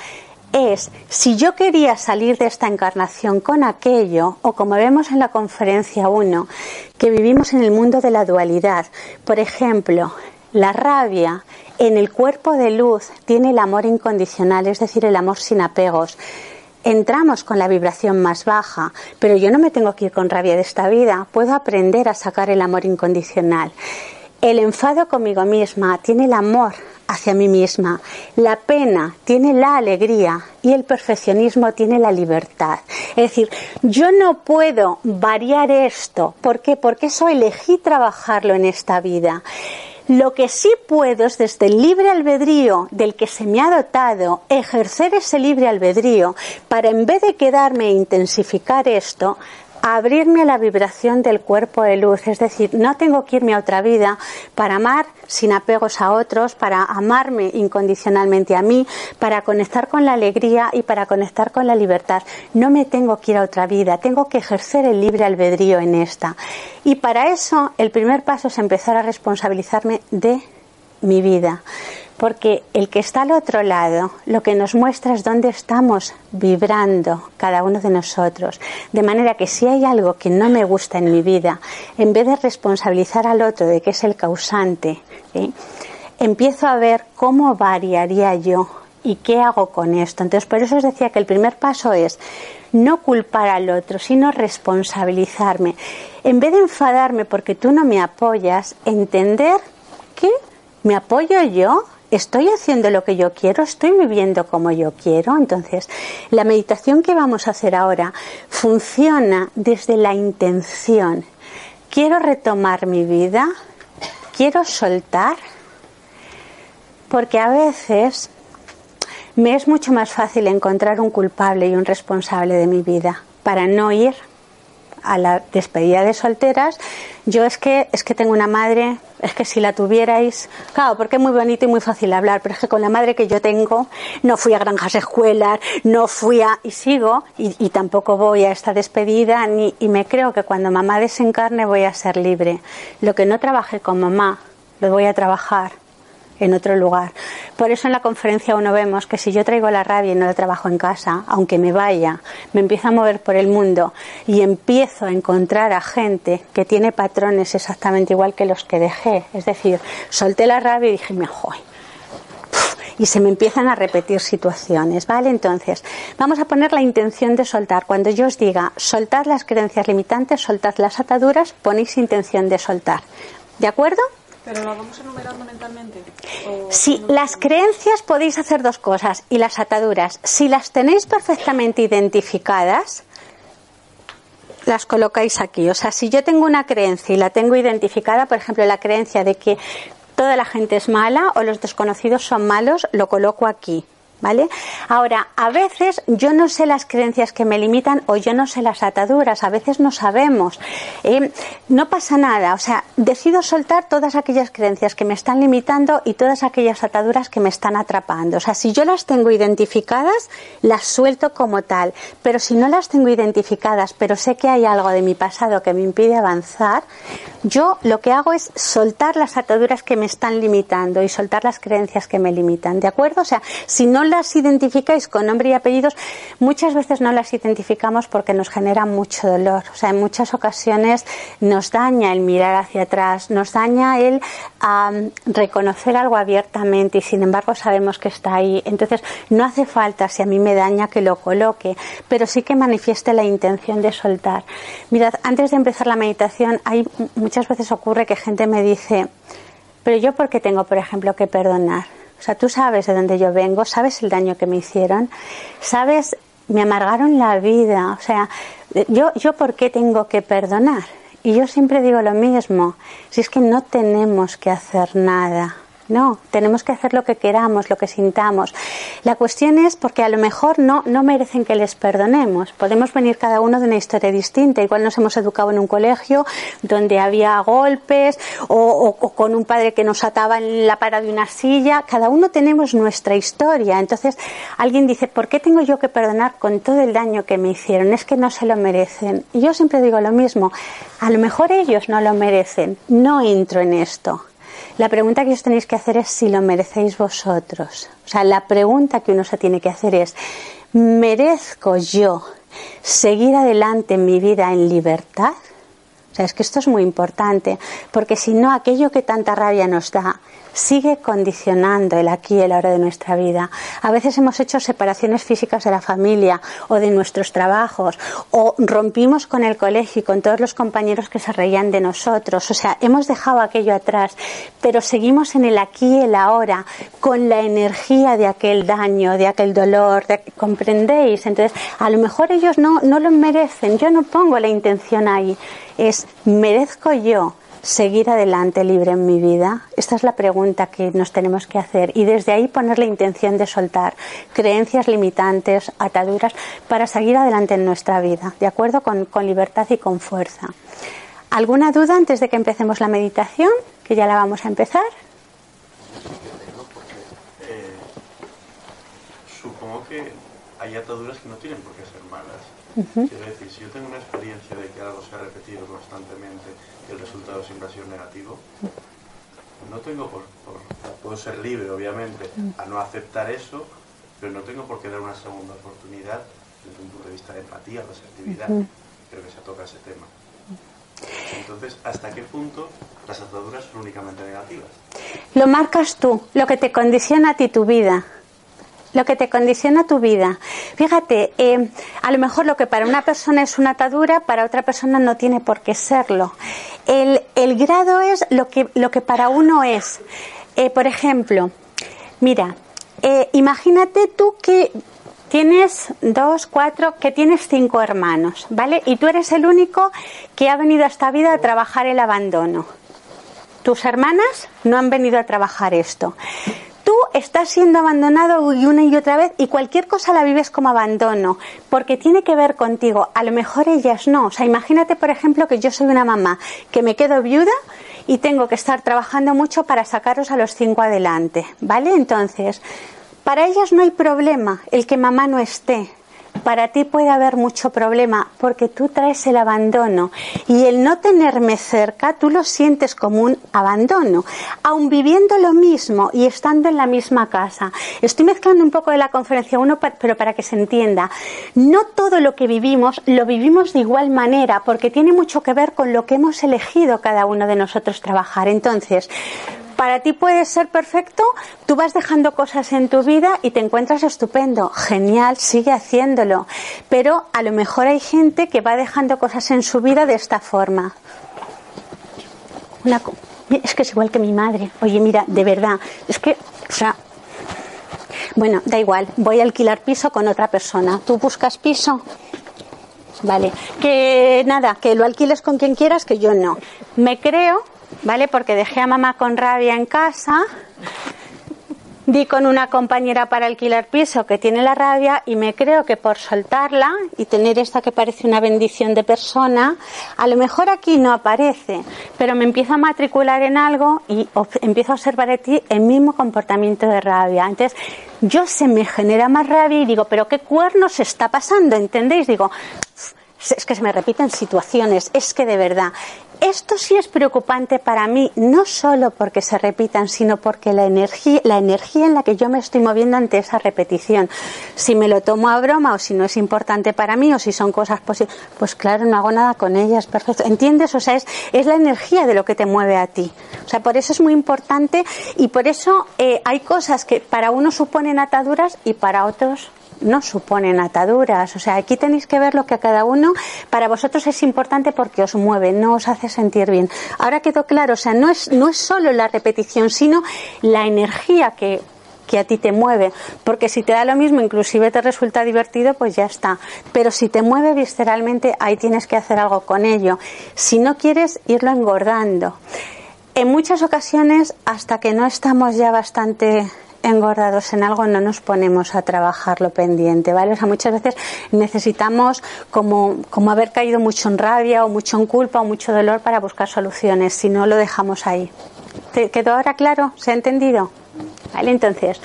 es si yo quería salir de esta encarnación con aquello, o como vemos en la conferencia 1, que vivimos en el mundo de la dualidad. Por ejemplo, la rabia en el cuerpo de luz tiene el amor incondicional, es decir, el amor sin apegos. Entramos con la vibración más baja, pero yo no me tengo que ir con rabia de esta vida, puedo aprender a sacar el amor incondicional. El enfado conmigo misma tiene el amor hacia mí misma. La pena tiene la alegría y el perfeccionismo tiene la libertad. Es decir, yo no puedo variar esto. ¿Por qué? Porque eso elegí trabajarlo en esta vida. Lo que sí puedo es desde el libre albedrío del que se me ha dotado, ejercer ese libre albedrío para en vez de quedarme e intensificar esto, abrirme a la vibración del cuerpo de luz, es decir, no tengo que irme a otra vida para amar sin apegos a otros, para amarme incondicionalmente a mí, para conectar con la alegría y para conectar con la libertad. No me tengo que ir a otra vida, tengo que ejercer el libre albedrío en esta. Y para eso el primer paso es empezar a responsabilizarme de mi vida porque el que está al otro lado lo que nos muestra es dónde estamos vibrando cada uno de nosotros. De manera que si hay algo que no me gusta en mi vida, en vez de responsabilizar al otro de que es el causante, empiezo a ver cómo variaría yo y qué hago con esto. Entonces, por eso os decía que el primer paso es no culpar al otro, sino responsabilizarme. En vez de enfadarme porque tú no me apoyas, entender que me apoyo yo estoy haciendo lo que yo quiero, estoy viviendo como yo quiero. Entonces, la meditación que vamos a hacer ahora funciona desde la intención. Quiero retomar mi vida, quiero soltar, porque a veces me es mucho más fácil encontrar un culpable y un responsable de mi vida para no ir a la despedida de solteras, yo es que es que tengo una madre, es que si la tuvierais, claro, porque es muy bonito y muy fácil hablar, pero es que con la madre que yo tengo no fui a granjas escuelas, no fui a y sigo y, y tampoco voy a esta despedida ni y me creo que cuando mamá desencarne voy a ser libre. Lo que no trabajé con mamá lo voy a trabajar en otro lugar. Por eso en la conferencia uno vemos que si yo traigo la rabia y no la trabajo en casa, aunque me vaya, me empiezo a mover por el mundo y empiezo a encontrar a gente que tiene patrones exactamente igual que los que dejé. Es decir, solté la rabia y dije, me joy. Y se me empiezan a repetir situaciones, ¿vale? Entonces, vamos a poner la intención de soltar. Cuando yo os diga, soltad las creencias limitantes, soltad las ataduras, ponéis intención de soltar. ¿De acuerdo? ¿Pero lo vamos enumerando mentalmente? Sí, las creencias podéis hacer dos cosas y las ataduras. Si las tenéis perfectamente identificadas, las colocáis aquí. O sea, si yo tengo una creencia y la tengo identificada, por ejemplo, la creencia de que toda la gente es mala o los desconocidos son malos, lo coloco aquí. ¿Vale? Ahora, a veces yo no sé las creencias que me limitan o yo no sé las ataduras, a veces no sabemos. Eh, no pasa nada, o sea, decido soltar todas aquellas creencias que me están limitando y todas aquellas ataduras que me están atrapando. O sea, si yo las tengo identificadas, las suelto como tal, pero si no las tengo identificadas, pero sé que hay algo de mi pasado que me impide avanzar, yo lo que hago es soltar las ataduras que me están limitando y soltar las creencias que me limitan, ¿de acuerdo? O sea, si no las identificáis con nombre y apellidos, muchas veces no las identificamos porque nos genera mucho dolor. O sea, en muchas ocasiones nos daña el mirar hacia atrás, nos daña el reconocer algo abiertamente y sin embargo sabemos que está ahí. Entonces, no hace falta, si a mí me daña, que lo coloque, pero sí que manifieste la intención de soltar. Mirad, antes de empezar la meditación, hay muchas veces ocurre que gente me dice, pero yo por qué tengo, por ejemplo, que perdonar. O sea, tú sabes de dónde yo vengo, sabes el daño que me hicieron, sabes, me amargaron la vida. O sea, yo, yo por qué tengo que perdonar. Y yo siempre digo lo mismo, si es que no tenemos que hacer nada. No, tenemos que hacer lo que queramos, lo que sintamos. La cuestión es porque a lo mejor no, no merecen que les perdonemos. Podemos venir cada uno de una historia distinta. Igual nos hemos educado en un colegio donde había golpes o, con un padre que nos ataba en la para de una silla. Cada uno tenemos nuestra historia. Entonces alguien dice, ¿por qué tengo yo que perdonar con todo el daño que me hicieron? Es que no se lo merecen. Y yo siempre digo lo mismo. A lo mejor ellos no lo merecen. No entro en esto. La pregunta que os tenéis que hacer es si lo merecéis vosotros. O sea, la pregunta que uno se tiene que hacer es, ¿merezco yo seguir adelante en mi vida en libertad? O sea, es que esto es muy importante, porque si no, aquello que tanta rabia nos da, sigue condicionando el aquí y el ahora de nuestra vida. A veces hemos hecho separaciones físicas de la familia o de nuestros trabajos o rompimos con el colegio y con todos los compañeros que se reían de nosotros. O sea, hemos dejado aquello atrás, pero seguimos en el aquí y el ahora con la energía de aquel daño, de aquel dolor. ¿Comprendéis? Entonces, a lo mejor ellos no, no lo merecen. Yo no pongo la intención ahí. Es, merezco yo seguir adelante libre en mi vida? Esta es la pregunta que nos tenemos que hacer y desde ahí poner la intención de soltar creencias limitantes, ataduras, para seguir adelante en nuestra vida, ¿de acuerdo? Con, libertad y con fuerza. ¿Alguna duda antes de que empecemos la meditación? Que ya la vamos a empezar. Eh, supongo que hay ataduras que no tienen por qué ser malas. Quiero decir, si yo tengo una experiencia de que algo se ha repetido constantemente el resultado siempre ha sido negativo, no tengo por, puedo ser libre obviamente a no aceptar eso, pero no tengo por qué dar una segunda oportunidad desde un punto de vista de empatía o de asertividad. Creo que se toca ese tema. Entonces, ¿hasta qué punto las ataduras son únicamente negativas? Lo marcas tú, lo que te condiciona a ti tu vida lo que te condiciona tu vida. Fíjate, eh, a lo mejor lo que para una persona es una atadura, para otra persona no tiene por qué serlo. El, grado es lo que, lo que para uno es. Eh, por ejemplo, mira, eh, imagínate tú que tienes dos, cuatro, que tienes cinco hermanos, ¿vale? Y tú eres el único que ha venido a esta vida a trabajar el abandono. Tus hermanas no han venido a trabajar esto estás siendo abandonado una y otra vez y cualquier cosa la vives como abandono, porque tiene que ver contigo. A lo mejor ellas no. O sea, imagínate, por ejemplo, que yo soy una mamá que me quedo viuda y tengo que estar trabajando mucho para sacaros a los cinco adelante, ¿vale? Entonces, para ellas no hay problema el que mamá no esté para ti puede haber mucho problema porque tú traes el abandono y el no tenerme cerca tú lo sientes como un abandono, aun viviendo lo mismo y estando en la misma casa. Estoy mezclando un poco de la conferencia uno, pero para que se entienda, no todo lo que vivimos lo vivimos de igual manera porque tiene mucho que ver con lo que hemos elegido cada uno de nosotros trabajar. Entonces, para ti puede ser perfecto, tú vas dejando cosas en tu vida y te encuentras estupendo, genial, sigue haciéndolo. Pero a lo mejor hay gente que va dejando cosas en su vida de esta forma. es que es igual que mi madre. Oye, mira, de verdad, es que, o sea, bueno, da igual, voy a alquilar piso con otra persona. ¿Tú buscas piso? Vale, que nada, que lo alquiles con quien quieras, que yo no. Me creo ¿vale? Porque dejé a mamá con rabia en casa di con una compañera para alquilar piso que tiene la rabia y me creo que por soltarla y tener esta que parece una bendición de persona, a lo mejor aquí no aparece, pero me empiezo a matricular en algo y empiezo a observar en ti el mismo comportamiento de rabia. Entonces, yo se me genera más rabia y digo, pero ¿qué cuernos está pasando? ¿Entendéis? Digo, es que se me repiten situaciones, es que de verdad, esto sí es preocupante para mí, no solo porque se repitan, sino porque la energía, la energía en la que yo me estoy moviendo ante esa repetición, si me lo tomo a broma o si no es importante para mí o si son cosas posibles, pues claro, no hago nada con ellas, perfecto. ¿Entiendes? O sea, es, es la energía de lo que te mueve a ti. O sea, por eso es muy importante y por eso eh, hay cosas que para unos suponen ataduras y para otros no suponen ataduras. O sea, aquí tenéis que ver lo que a cada uno para vosotros es importante porque os mueve, no os hace sentir bien. Ahora quedó claro, o sea, no es, no es solo la repetición, sino la energía que, que a ti te mueve, porque si te da lo mismo, inclusive te resulta divertido, pues ya está. Pero si te mueve visceralmente, ahí tienes que hacer algo con ello. Si no quieres, irlo engordando. En muchas ocasiones, hasta que no estamos ya bastante engordados en algo no nos ponemos a trabajar lo pendiente, ¿vale? O sea, muchas veces necesitamos como, como haber caído mucho en rabia o mucho en culpa o mucho dolor para buscar soluciones, si no lo dejamos ahí. ¿Quedó ahora claro? ¿Se ha entendido? Vale, entonces,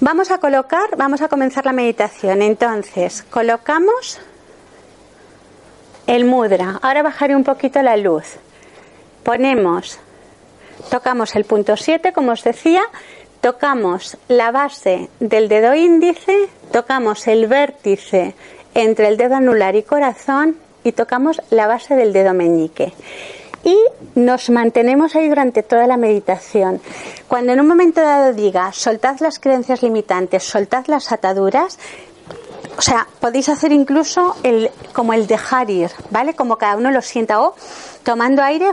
vamos a colocar, vamos a comenzar la meditación. Entonces, colocamos el mudra. Ahora bajaré un poquito la luz. Ponemos, tocamos el punto 7, como os decía, tocamos la base del dedo índice, tocamos el vértice entre el dedo anular y corazón y tocamos la base del dedo meñique. Y nos mantenemos ahí durante toda la meditación. Cuando en un momento dado diga, soltad las creencias limitantes, soltad las ataduras, o sea, podéis hacer incluso el, como el dejar ir, ¿vale? Como cada uno lo sienta o tomando aire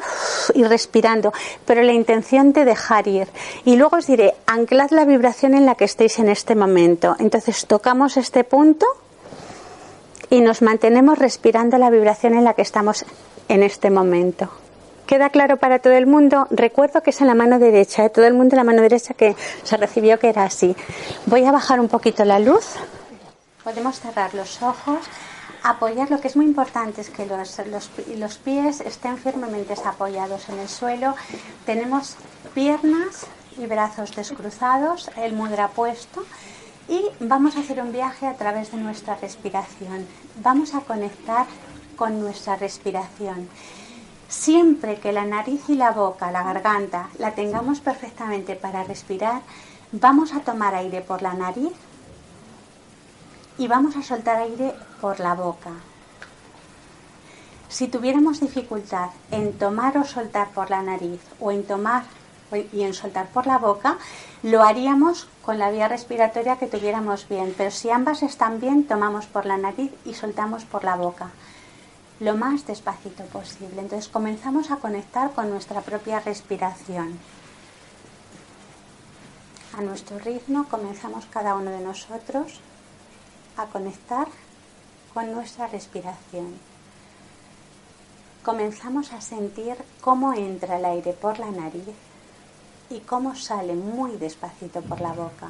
y respirando, pero la intención de dejar ir. Y luego os diré, anclad la vibración en la que estéis en este momento. Entonces tocamos este punto y nos mantenemos respirando la vibración en la que estamos en este momento. ¿Queda claro para todo el mundo? Recuerdo que es en la mano derecha, ¿eh? todo el mundo en la mano derecha que se recibió que era así. Voy a bajar un poquito la luz. Podemos cerrar los ojos, apoyar, lo que es muy importante es que los, los, pies estén firmemente apoyados en el suelo. Tenemos piernas y brazos descruzados, el mudra puesto y vamos a hacer un viaje a través de nuestra respiración. Vamos a conectar con nuestra respiración. Siempre que la nariz y la boca, la garganta, la tengamos perfectamente para respirar, vamos a tomar aire por la nariz y vamos a soltar aire por la boca. Si tuviéramos dificultad en tomar o soltar por la nariz o en tomar y en soltar por la boca, lo haríamos con la vía respiratoria que tuviéramos bien. Pero si ambas están bien, tomamos por la nariz y soltamos por la boca. Lo más despacito posible. Entonces comenzamos a conectar con nuestra propia respiración. A nuestro ritmo comenzamos cada uno de nosotros a conectar con nuestra respiración. Comenzamos a sentir cómo entra el aire por la nariz y cómo sale muy despacito por la boca.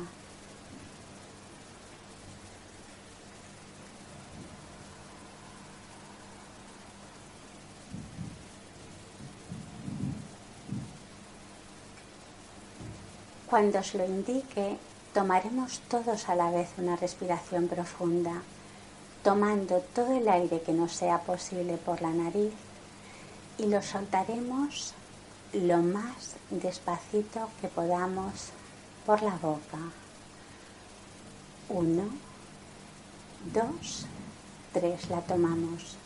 Cuando os lo indique, Tomaremos todos a la vez una respiración profunda, tomando todo el aire que nos sea posible por la nariz y lo soltaremos lo más despacito que podamos por la boca. Uno, dos, tres, la tomamos.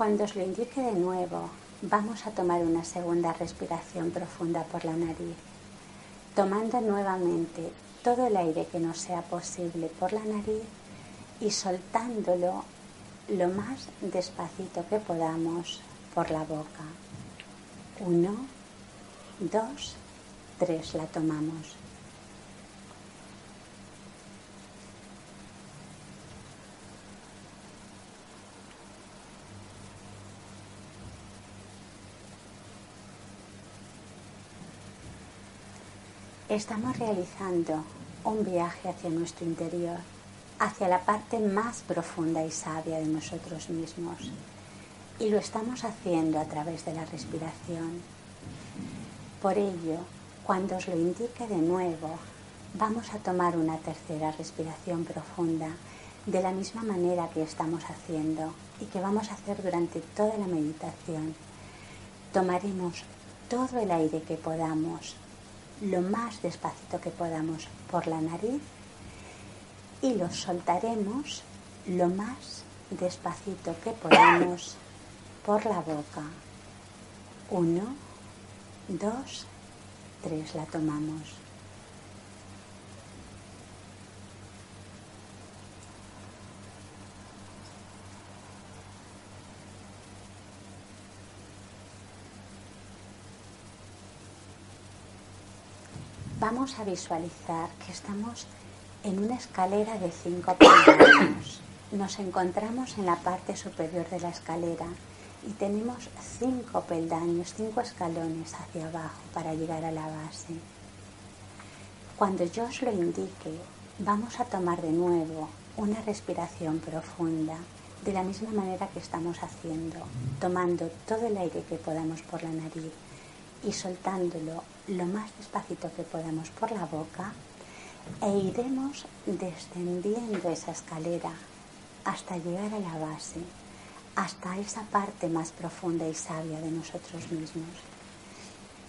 Cuando os lo indique de nuevo, vamos a tomar una segunda respiración profunda por la nariz, tomando nuevamente todo el aire que nos sea posible por la nariz y soltándolo lo más despacito que podamos por la boca. Uno, dos, 3 la tomamos. Estamos realizando un viaje hacia nuestro interior, hacia la parte más profunda y sabia de nosotros mismos. Y lo estamos haciendo a través de la respiración. Por ello, cuando os lo indique de nuevo, vamos a tomar una tercera respiración profunda de la misma manera que estamos haciendo y que vamos a hacer durante toda la meditación. Tomaremos todo el aire que podamos lo más despacito que podamos por la nariz y lo soltaremos lo más despacito que podamos por la boca. Uno, dos, tres, la tomamos. Vamos a visualizar que estamos en una escalera de cinco peldaños. Nos encontramos en la parte superior de la escalera y tenemos cinco peldaños, cinco escalones hacia abajo para llegar a la base. Cuando yo os lo indique, vamos a tomar de nuevo una respiración profunda, de la misma manera que estamos haciendo, tomando todo el aire que podamos por la nariz y soltándolo lo más despacito que podamos por la boca e iremos descendiendo esa escalera hasta llegar a la base, hasta esa parte más profunda y sabia de nosotros mismos.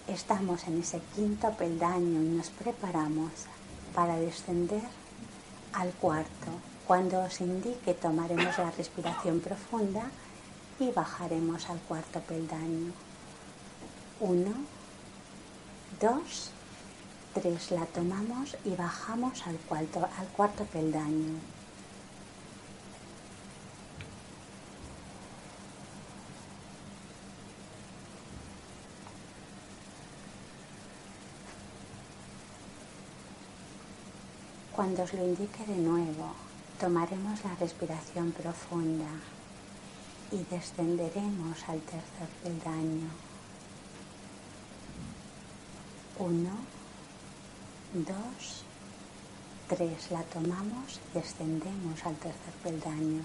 Estamos en ese quinto peldaño y nos preparamos para descender al cuarto. Cuando os indique tomaremos la respiración profunda y bajaremos al cuarto peldaño. Uno, dos, tres. La tomamos y bajamos al cuarto, al cuarto peldaño. Cuando os lo indique de nuevo, tomaremos la respiración profunda y descenderemos al tercer peldaño. Uno, dos, tres. La tomamos y descendemos al tercer peldaño.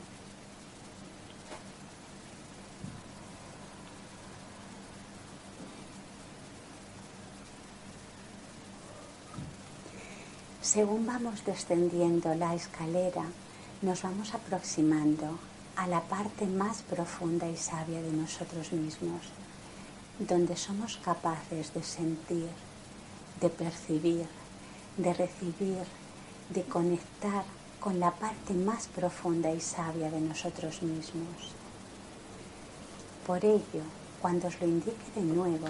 Según vamos descendiendo la escalera, nos vamos aproximando a la parte más profunda y sabia de nosotros mismos, donde somos capaces de sentir de percibir, de recibir, de conectar con la parte más profunda y sabia de nosotros mismos. Por ello, cuando os lo indique de nuevo,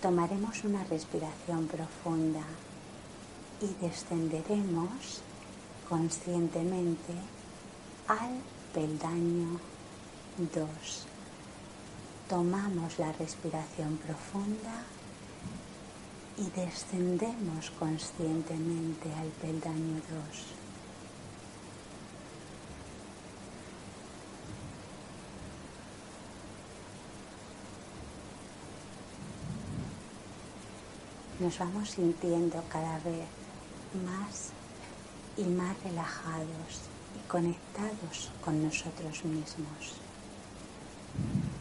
tomaremos una respiración profunda y descenderemos conscientemente al peldaño 2. Tomamos la respiración profunda y descendemos conscientemente al peldaño 2. Nos vamos sintiendo cada vez más y más relajados y conectados con nosotros mismos.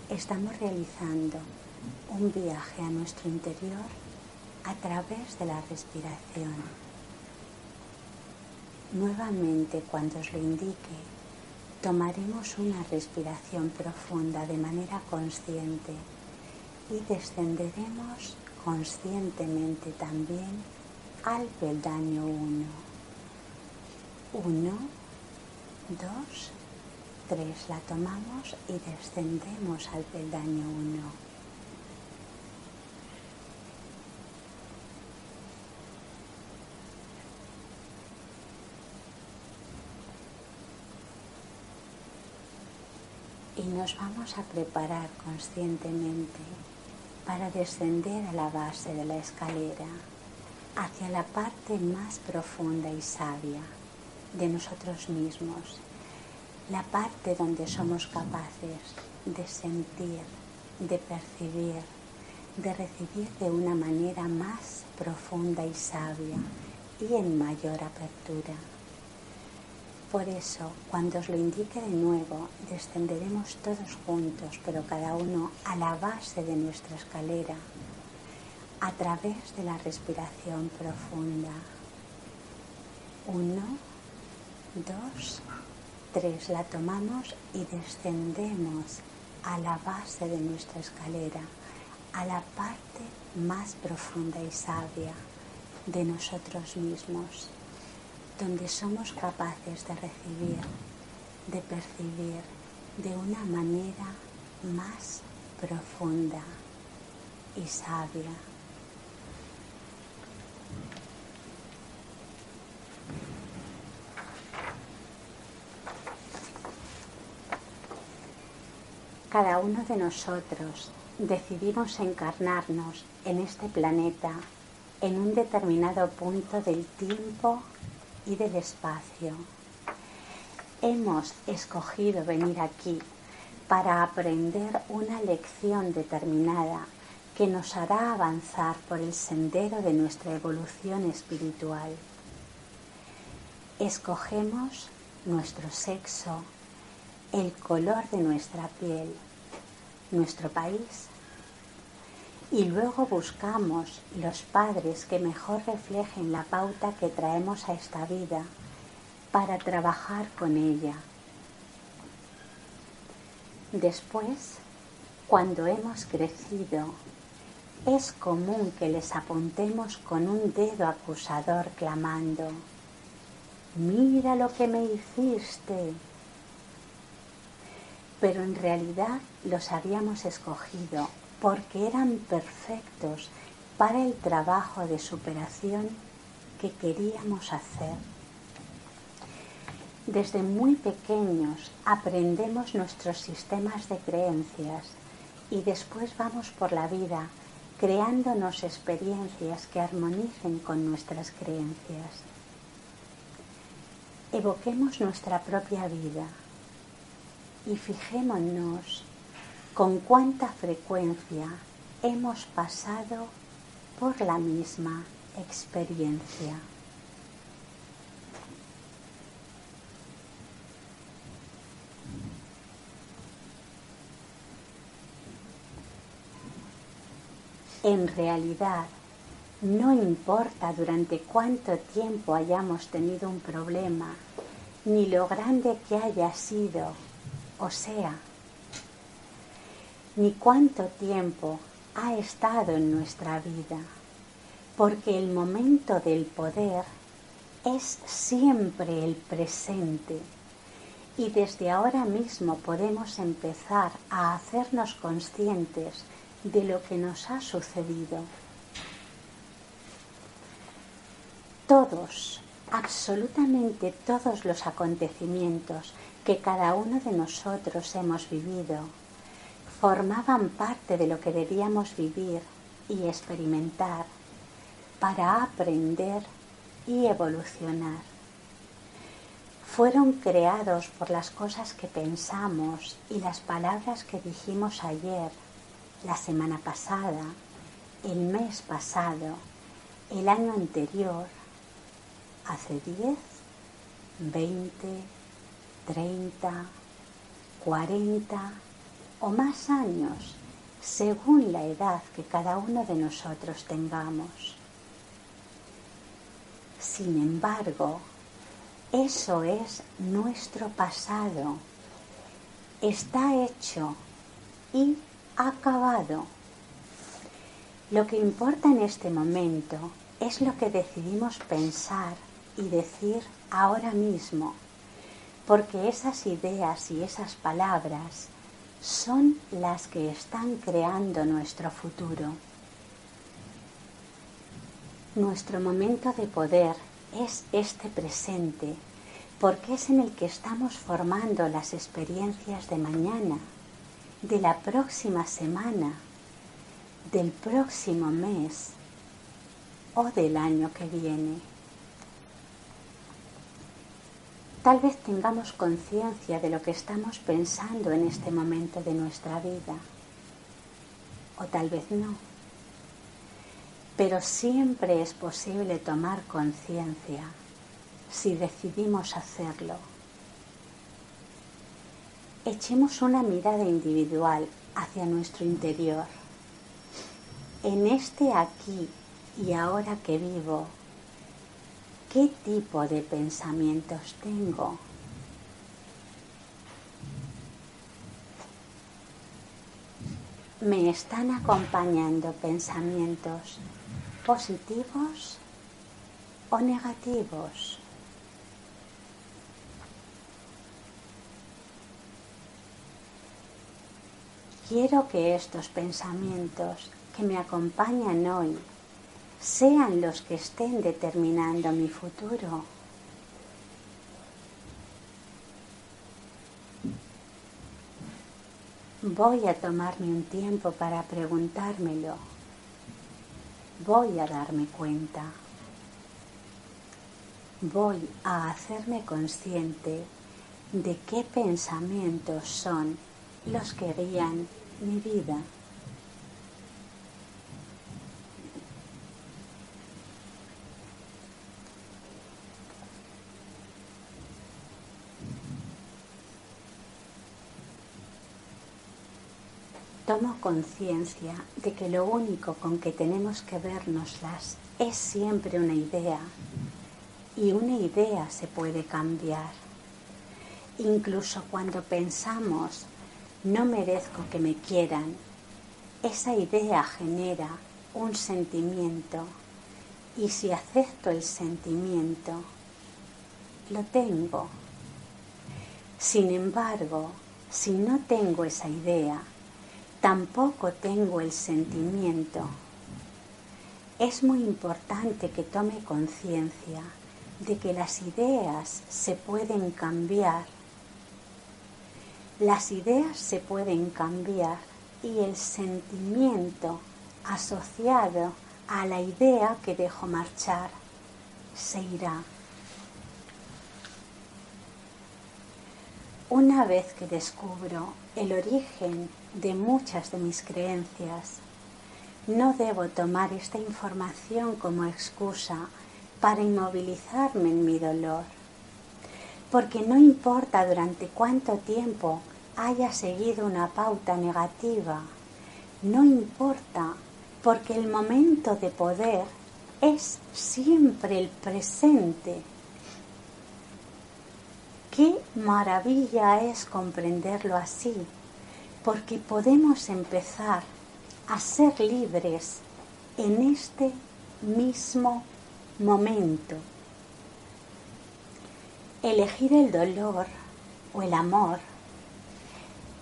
Estamos realizando un viaje a nuestro interior a través de la respiración. Nuevamente, cuando os lo indique, tomaremos una respiración profunda de manera consciente y descenderemos conscientemente también al peldaño 1. 1, 2, 3. La tomamos y descendemos al peldaño 1. Y nos vamos a preparar conscientemente para descender a la base de la escalera, hacia la parte más profunda y sabia de nosotros mismos, la parte donde somos capaces de sentir, de percibir, de recibir de una manera más profunda y sabia y en mayor apertura. Por eso, cuando os lo indique de nuevo, descenderemos todos juntos, pero cada uno a la base de nuestra escalera, a través de la respiración profunda. Uno, dos, tres. La tomamos y descendemos a la base de nuestra escalera, a la parte más profunda y sabia de nosotros mismos donde somos capaces de recibir, de percibir de una manera más profunda y sabia. Cada uno de nosotros decidimos encarnarnos en este planeta en un determinado punto del tiempo y del espacio. Hemos escogido venir aquí para aprender una lección determinada que nos hará avanzar por el sendero de nuestra evolución espiritual. Escogemos nuestro sexo, el color de nuestra piel, nuestro país y luego buscamos los padres que mejor reflejen la pauta que traemos a esta vida para trabajar con ella. Después, cuando hemos crecido, es común que les apuntemos con un dedo acusador clamando, mira lo que me hiciste. Pero en realidad los habíamos escogido porque eran perfectos para el trabajo de superación que queríamos hacer. Desde muy pequeños aprendemos nuestros sistemas de creencias y después vamos por la vida creándonos experiencias que armonicen con nuestras creencias. Evoquemos nuestra propia vida y fijémonos con cuánta frecuencia hemos pasado por la misma experiencia. En realidad, no importa durante cuánto tiempo hayamos tenido un problema, ni lo grande que haya sido, o sea, ni cuánto tiempo ha estado en nuestra vida, porque el momento del poder es siempre el presente y desde ahora mismo podemos empezar a hacernos conscientes de lo que nos ha sucedido. Todos, absolutamente todos los acontecimientos que cada uno de nosotros hemos vivido, formaban parte de lo que debíamos vivir y experimentar para aprender y evolucionar. Fueron creados por las cosas que pensamos y las palabras que dijimos ayer, la semana pasada, el mes pasado, el año anterior, hace 10, 20, 30, 40, o más años según la edad que cada uno de nosotros tengamos. Sin embargo, eso es nuestro pasado. Está hecho y acabado. Lo que importa en este momento es lo que decidimos pensar y decir ahora mismo, porque esas ideas y esas palabras son las que están creando nuestro futuro. Nuestro momento de poder es este presente, porque es en el que estamos formando las experiencias de mañana, de la próxima semana, del próximo mes o del año que viene. Tal vez tengamos conciencia de lo que estamos pensando en este momento de nuestra vida, o tal vez no. Pero siempre es posible tomar conciencia si decidimos hacerlo. Echemos una mirada individual hacia nuestro interior. En este aquí y ahora que vivo, ¿qué tipo de pensamientos tengo? ¿Me están acompañando pensamientos positivos o negativos? Quiero que estos pensamientos que me acompañan hoy sean los que estén determinando mi futuro. Voy a tomarme un tiempo para preguntármelo. Voy a darme cuenta. Voy a hacerme consciente de qué pensamientos son los que guían mi vida. Tomo conciencia de que lo único con que tenemos que vernoslas es siempre una idea y una idea se puede cambiar. Incluso cuando pensamos no merezco que me quieran, esa idea genera un sentimiento y si acepto el sentimiento, lo tengo. Sin embargo, si no tengo esa idea, tampoco tengo el sentimiento. Es muy importante que tome conciencia de que las ideas se pueden cambiar. Las ideas se pueden cambiar y el sentimiento asociado a la idea que dejo marchar se irá. Una vez que descubro el origen de muchas de mis creencias, no debo tomar esta información como excusa para inmovilizarme en mi dolor, porque no importa durante cuánto tiempo haya seguido una pauta negativa, no importa porque el momento de poder es siempre el presente Qué maravilla es comprenderlo así, porque podemos empezar a ser libres en este mismo momento. Elegir el dolor o el amor,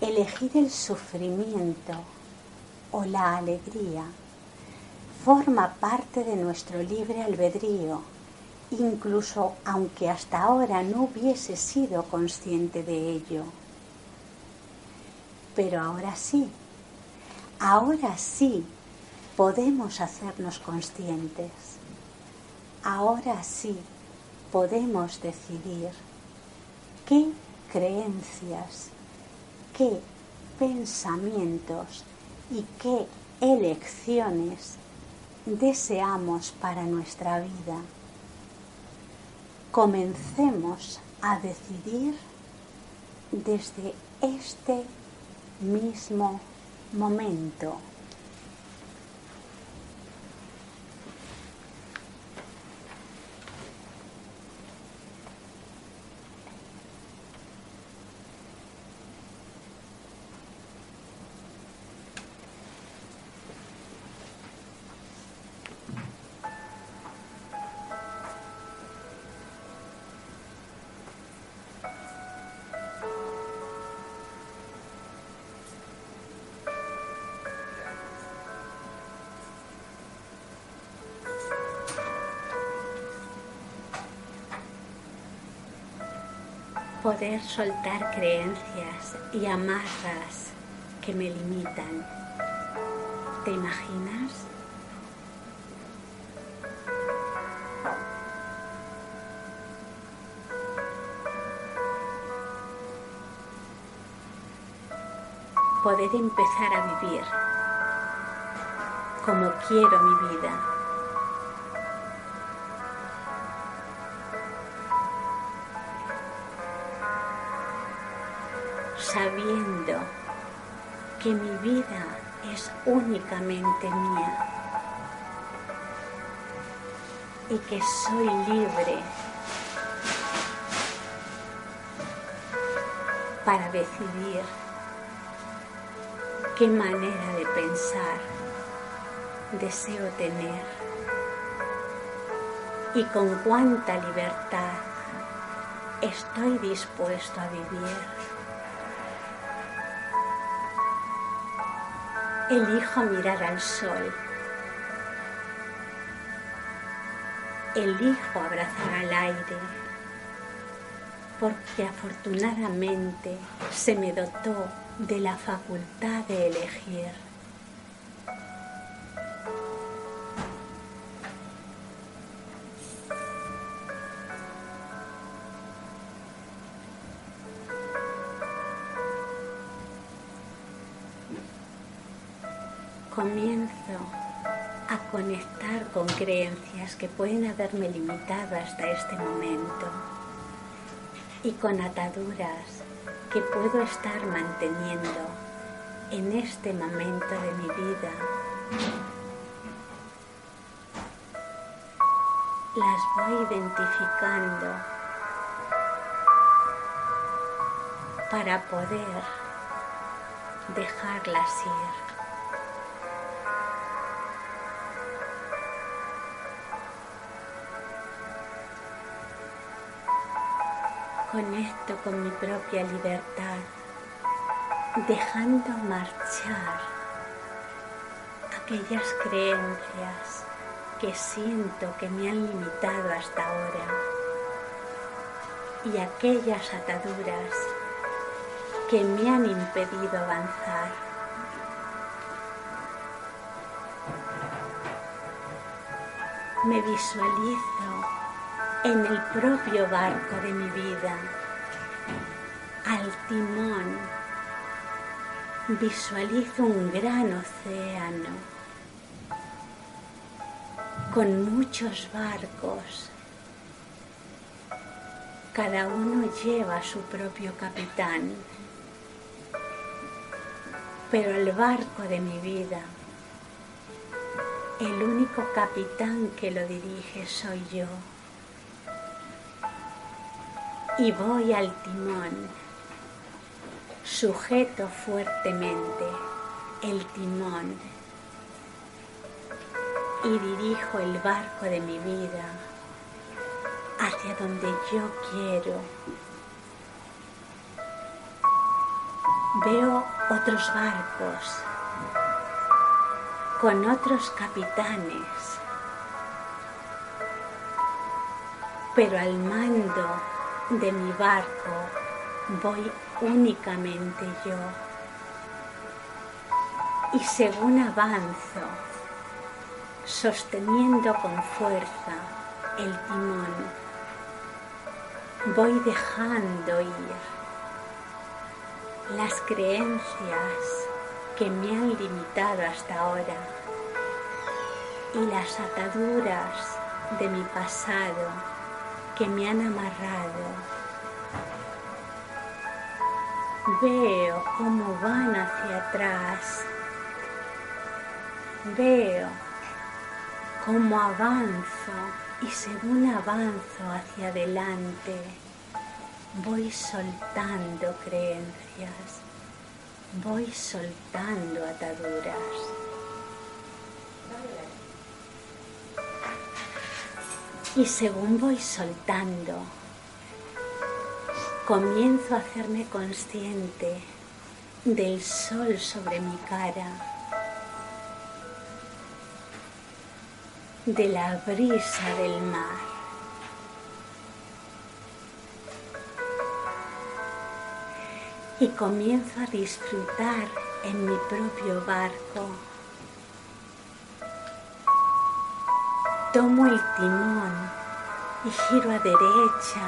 elegir el sufrimiento o la alegría, forma parte de nuestro libre albedrío incluso aunque hasta ahora no hubiese sido consciente de ello. Pero ahora sí, ahora sí podemos hacernos conscientes. Ahora sí podemos decidir qué creencias, qué pensamientos y qué elecciones deseamos para nuestra vida comencemos a decidir desde este mismo momento. poder soltar creencias y amarras que me limitan. ¿Te imaginas? Poder empezar a vivir como quiero mi vida. Sabiendo que mi vida es únicamente mía y que soy libre para decidir qué manera de pensar deseo tener y con cuánta libertad estoy dispuesto a vivir. Elijo mirar al sol. Elijo abrazar al aire porque afortunadamente se me dotó de la facultad de elegir. Con creencias que pueden haberme limitado hasta este momento y con ataduras que puedo estar manteniendo en este momento de mi vida. Las voy identificando para poder dejarlas ir. Conecto con mi propia libertad, dejando marchar aquellas creencias que siento que me han limitado hasta ahora y aquellas ataduras que me han impedido avanzar. Me visualizo en el propio barco de mi vida, al timón. Visualizo un gran océano con muchos barcos. Cada uno lleva su propio capitán, pero el barco de mi vida, el único capitán que lo dirige soy yo y voy al timón. Sujeto fuertemente el timón y dirijo el barco de mi vida hacia donde yo quiero. Veo otros barcos con otros capitanes, pero al mando de mi barco voy únicamente yo. Y según avanzo, sosteniendo con fuerza el timón, voy dejando ir las creencias que me han limitado hasta ahora y las ataduras de mi pasado que me han amarrado. Veo cómo van hacia atrás. Veo cómo avanzo y según avanzo hacia adelante, voy soltando creencias, voy soltando ataduras. Y según voy soltando, comienzo a hacerme consciente del sol sobre mi cara, de la brisa del mar. Y comienzo a disfrutar en mi propio barco Tomo el timón y giro a derecha,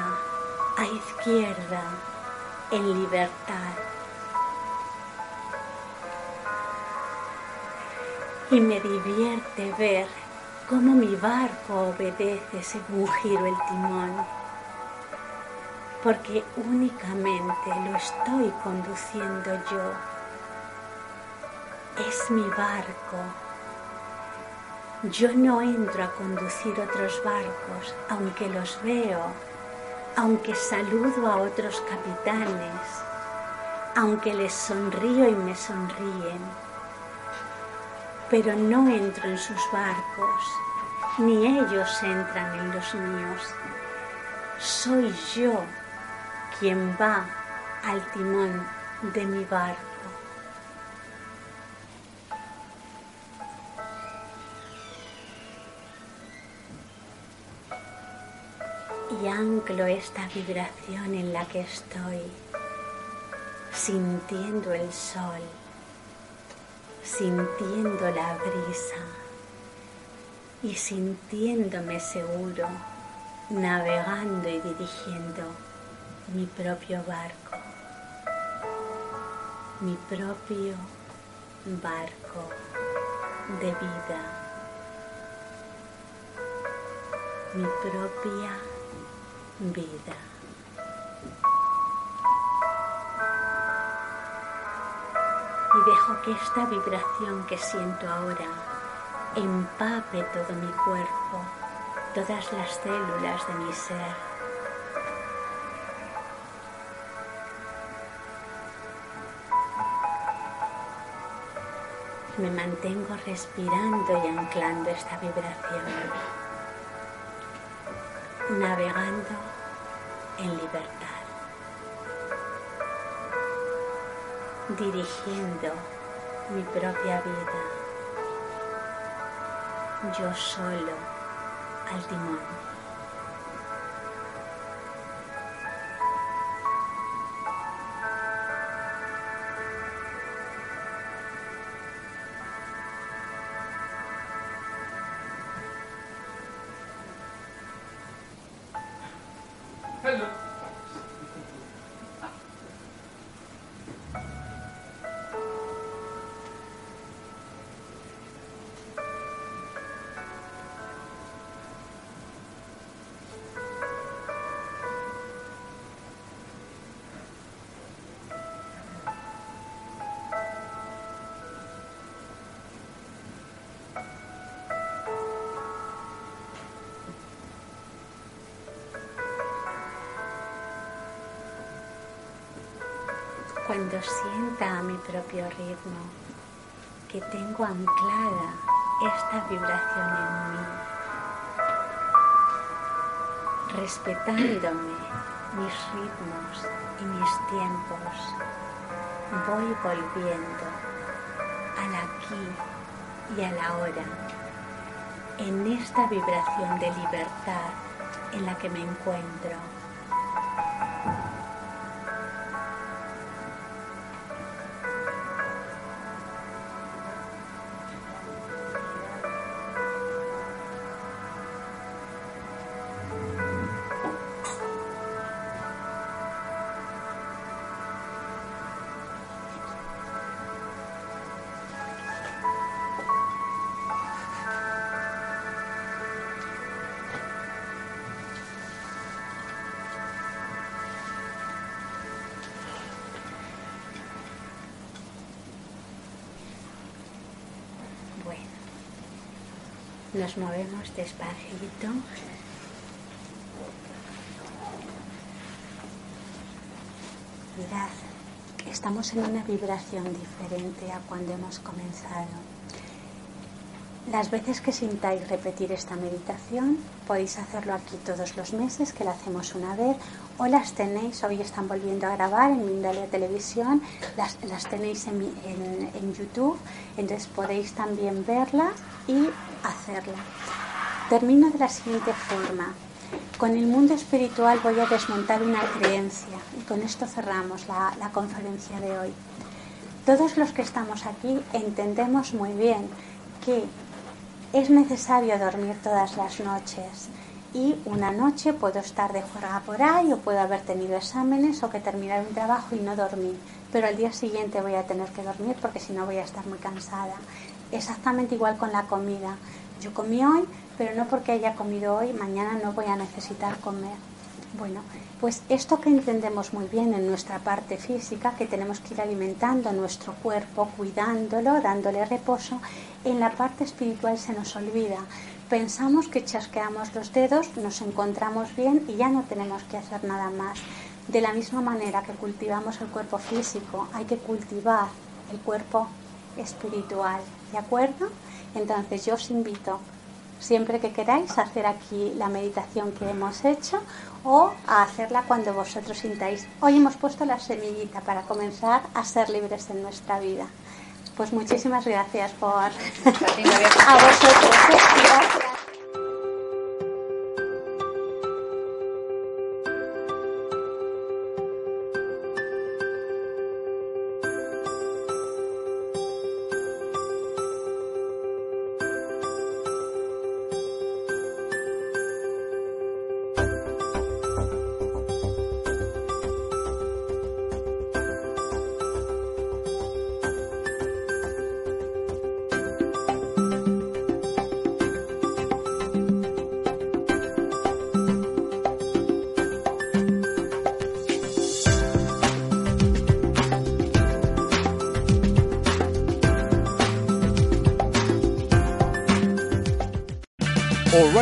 a izquierda, en libertad. Y me divierte ver cómo mi barco obedece según giro el timón, porque únicamente lo estoy conduciendo yo. Es mi barco. Yo no entro a conducir otros barcos, aunque los veo, aunque saludo a otros capitanes, aunque les sonrío y me sonríen pero no entro en sus barcos, ni ellos entran en los míos. Soy yo quien va al timón de mi barco. Y anclo esta vibración en la que estoy, sintiendo el sol sintiendo la brisa y sintiéndome seguro, navegando y dirigiendo mi propio barco, mi propio barco de vida, mi propia vida. y dejo que esta vibración que siento ahora empape todo mi cuerpo, todas las células de mi ser. Me mantengo respirando y anclando esta vibración, navegando en libertad. dirigiendo mi propia vida, yo solo al timón. Cuando sienta a mi propio ritmo que tengo anclada esta vibración en mí, respetándome mis ritmos y mis tiempos, voy volviendo al aquí y a la hora, en esta vibración de libertad en la que me encuentro. Nos movemos despacito. Mirad, estamos en una vibración diferente a cuando hemos comenzado. Las veces que sintáis repetir esta meditación, podéis hacerlo aquí todos los meses, que la hacemos una vez, o las tenéis, hoy están volviendo a grabar en Mindalia Televisión, las, tenéis en, en YouTube, entonces podéis también verla y hacerla. Termino de la siguiente forma. Con el mundo espiritual voy a desmontar una creencia y con esto cerramos la, la conferencia de hoy. Todos los que estamos aquí entendemos muy bien que es necesario dormir todas las noches y una noche puedo estar de juerga por ahí o puedo haber tenido exámenes o que terminar un trabajo y no dormir, pero al día siguiente voy a tener que dormir porque si no voy a estar muy cansada Exactamente igual con la comida. Yo comí hoy, pero no porque haya comido hoy, mañana no voy a necesitar comer. Bueno, pues esto que entendemos muy bien en nuestra parte física, que tenemos que ir alimentando nuestro cuerpo, cuidándolo, dándole reposo, en la parte espiritual se nos olvida. Pensamos que chasqueamos los dedos, nos encontramos bien y ya no tenemos que hacer nada más. De la misma manera que cultivamos el cuerpo físico, hay que cultivar el cuerpo espiritual, ¿de acuerdo? Entonces yo os invito siempre que queráis a hacer aquí la meditación que hemos hecho o a hacerla cuando vosotros sintáis. Hoy hemos puesto la semillita para comenzar a ser libres en nuestra vida. Pues muchísimas gracias por a vosotros. Gracias.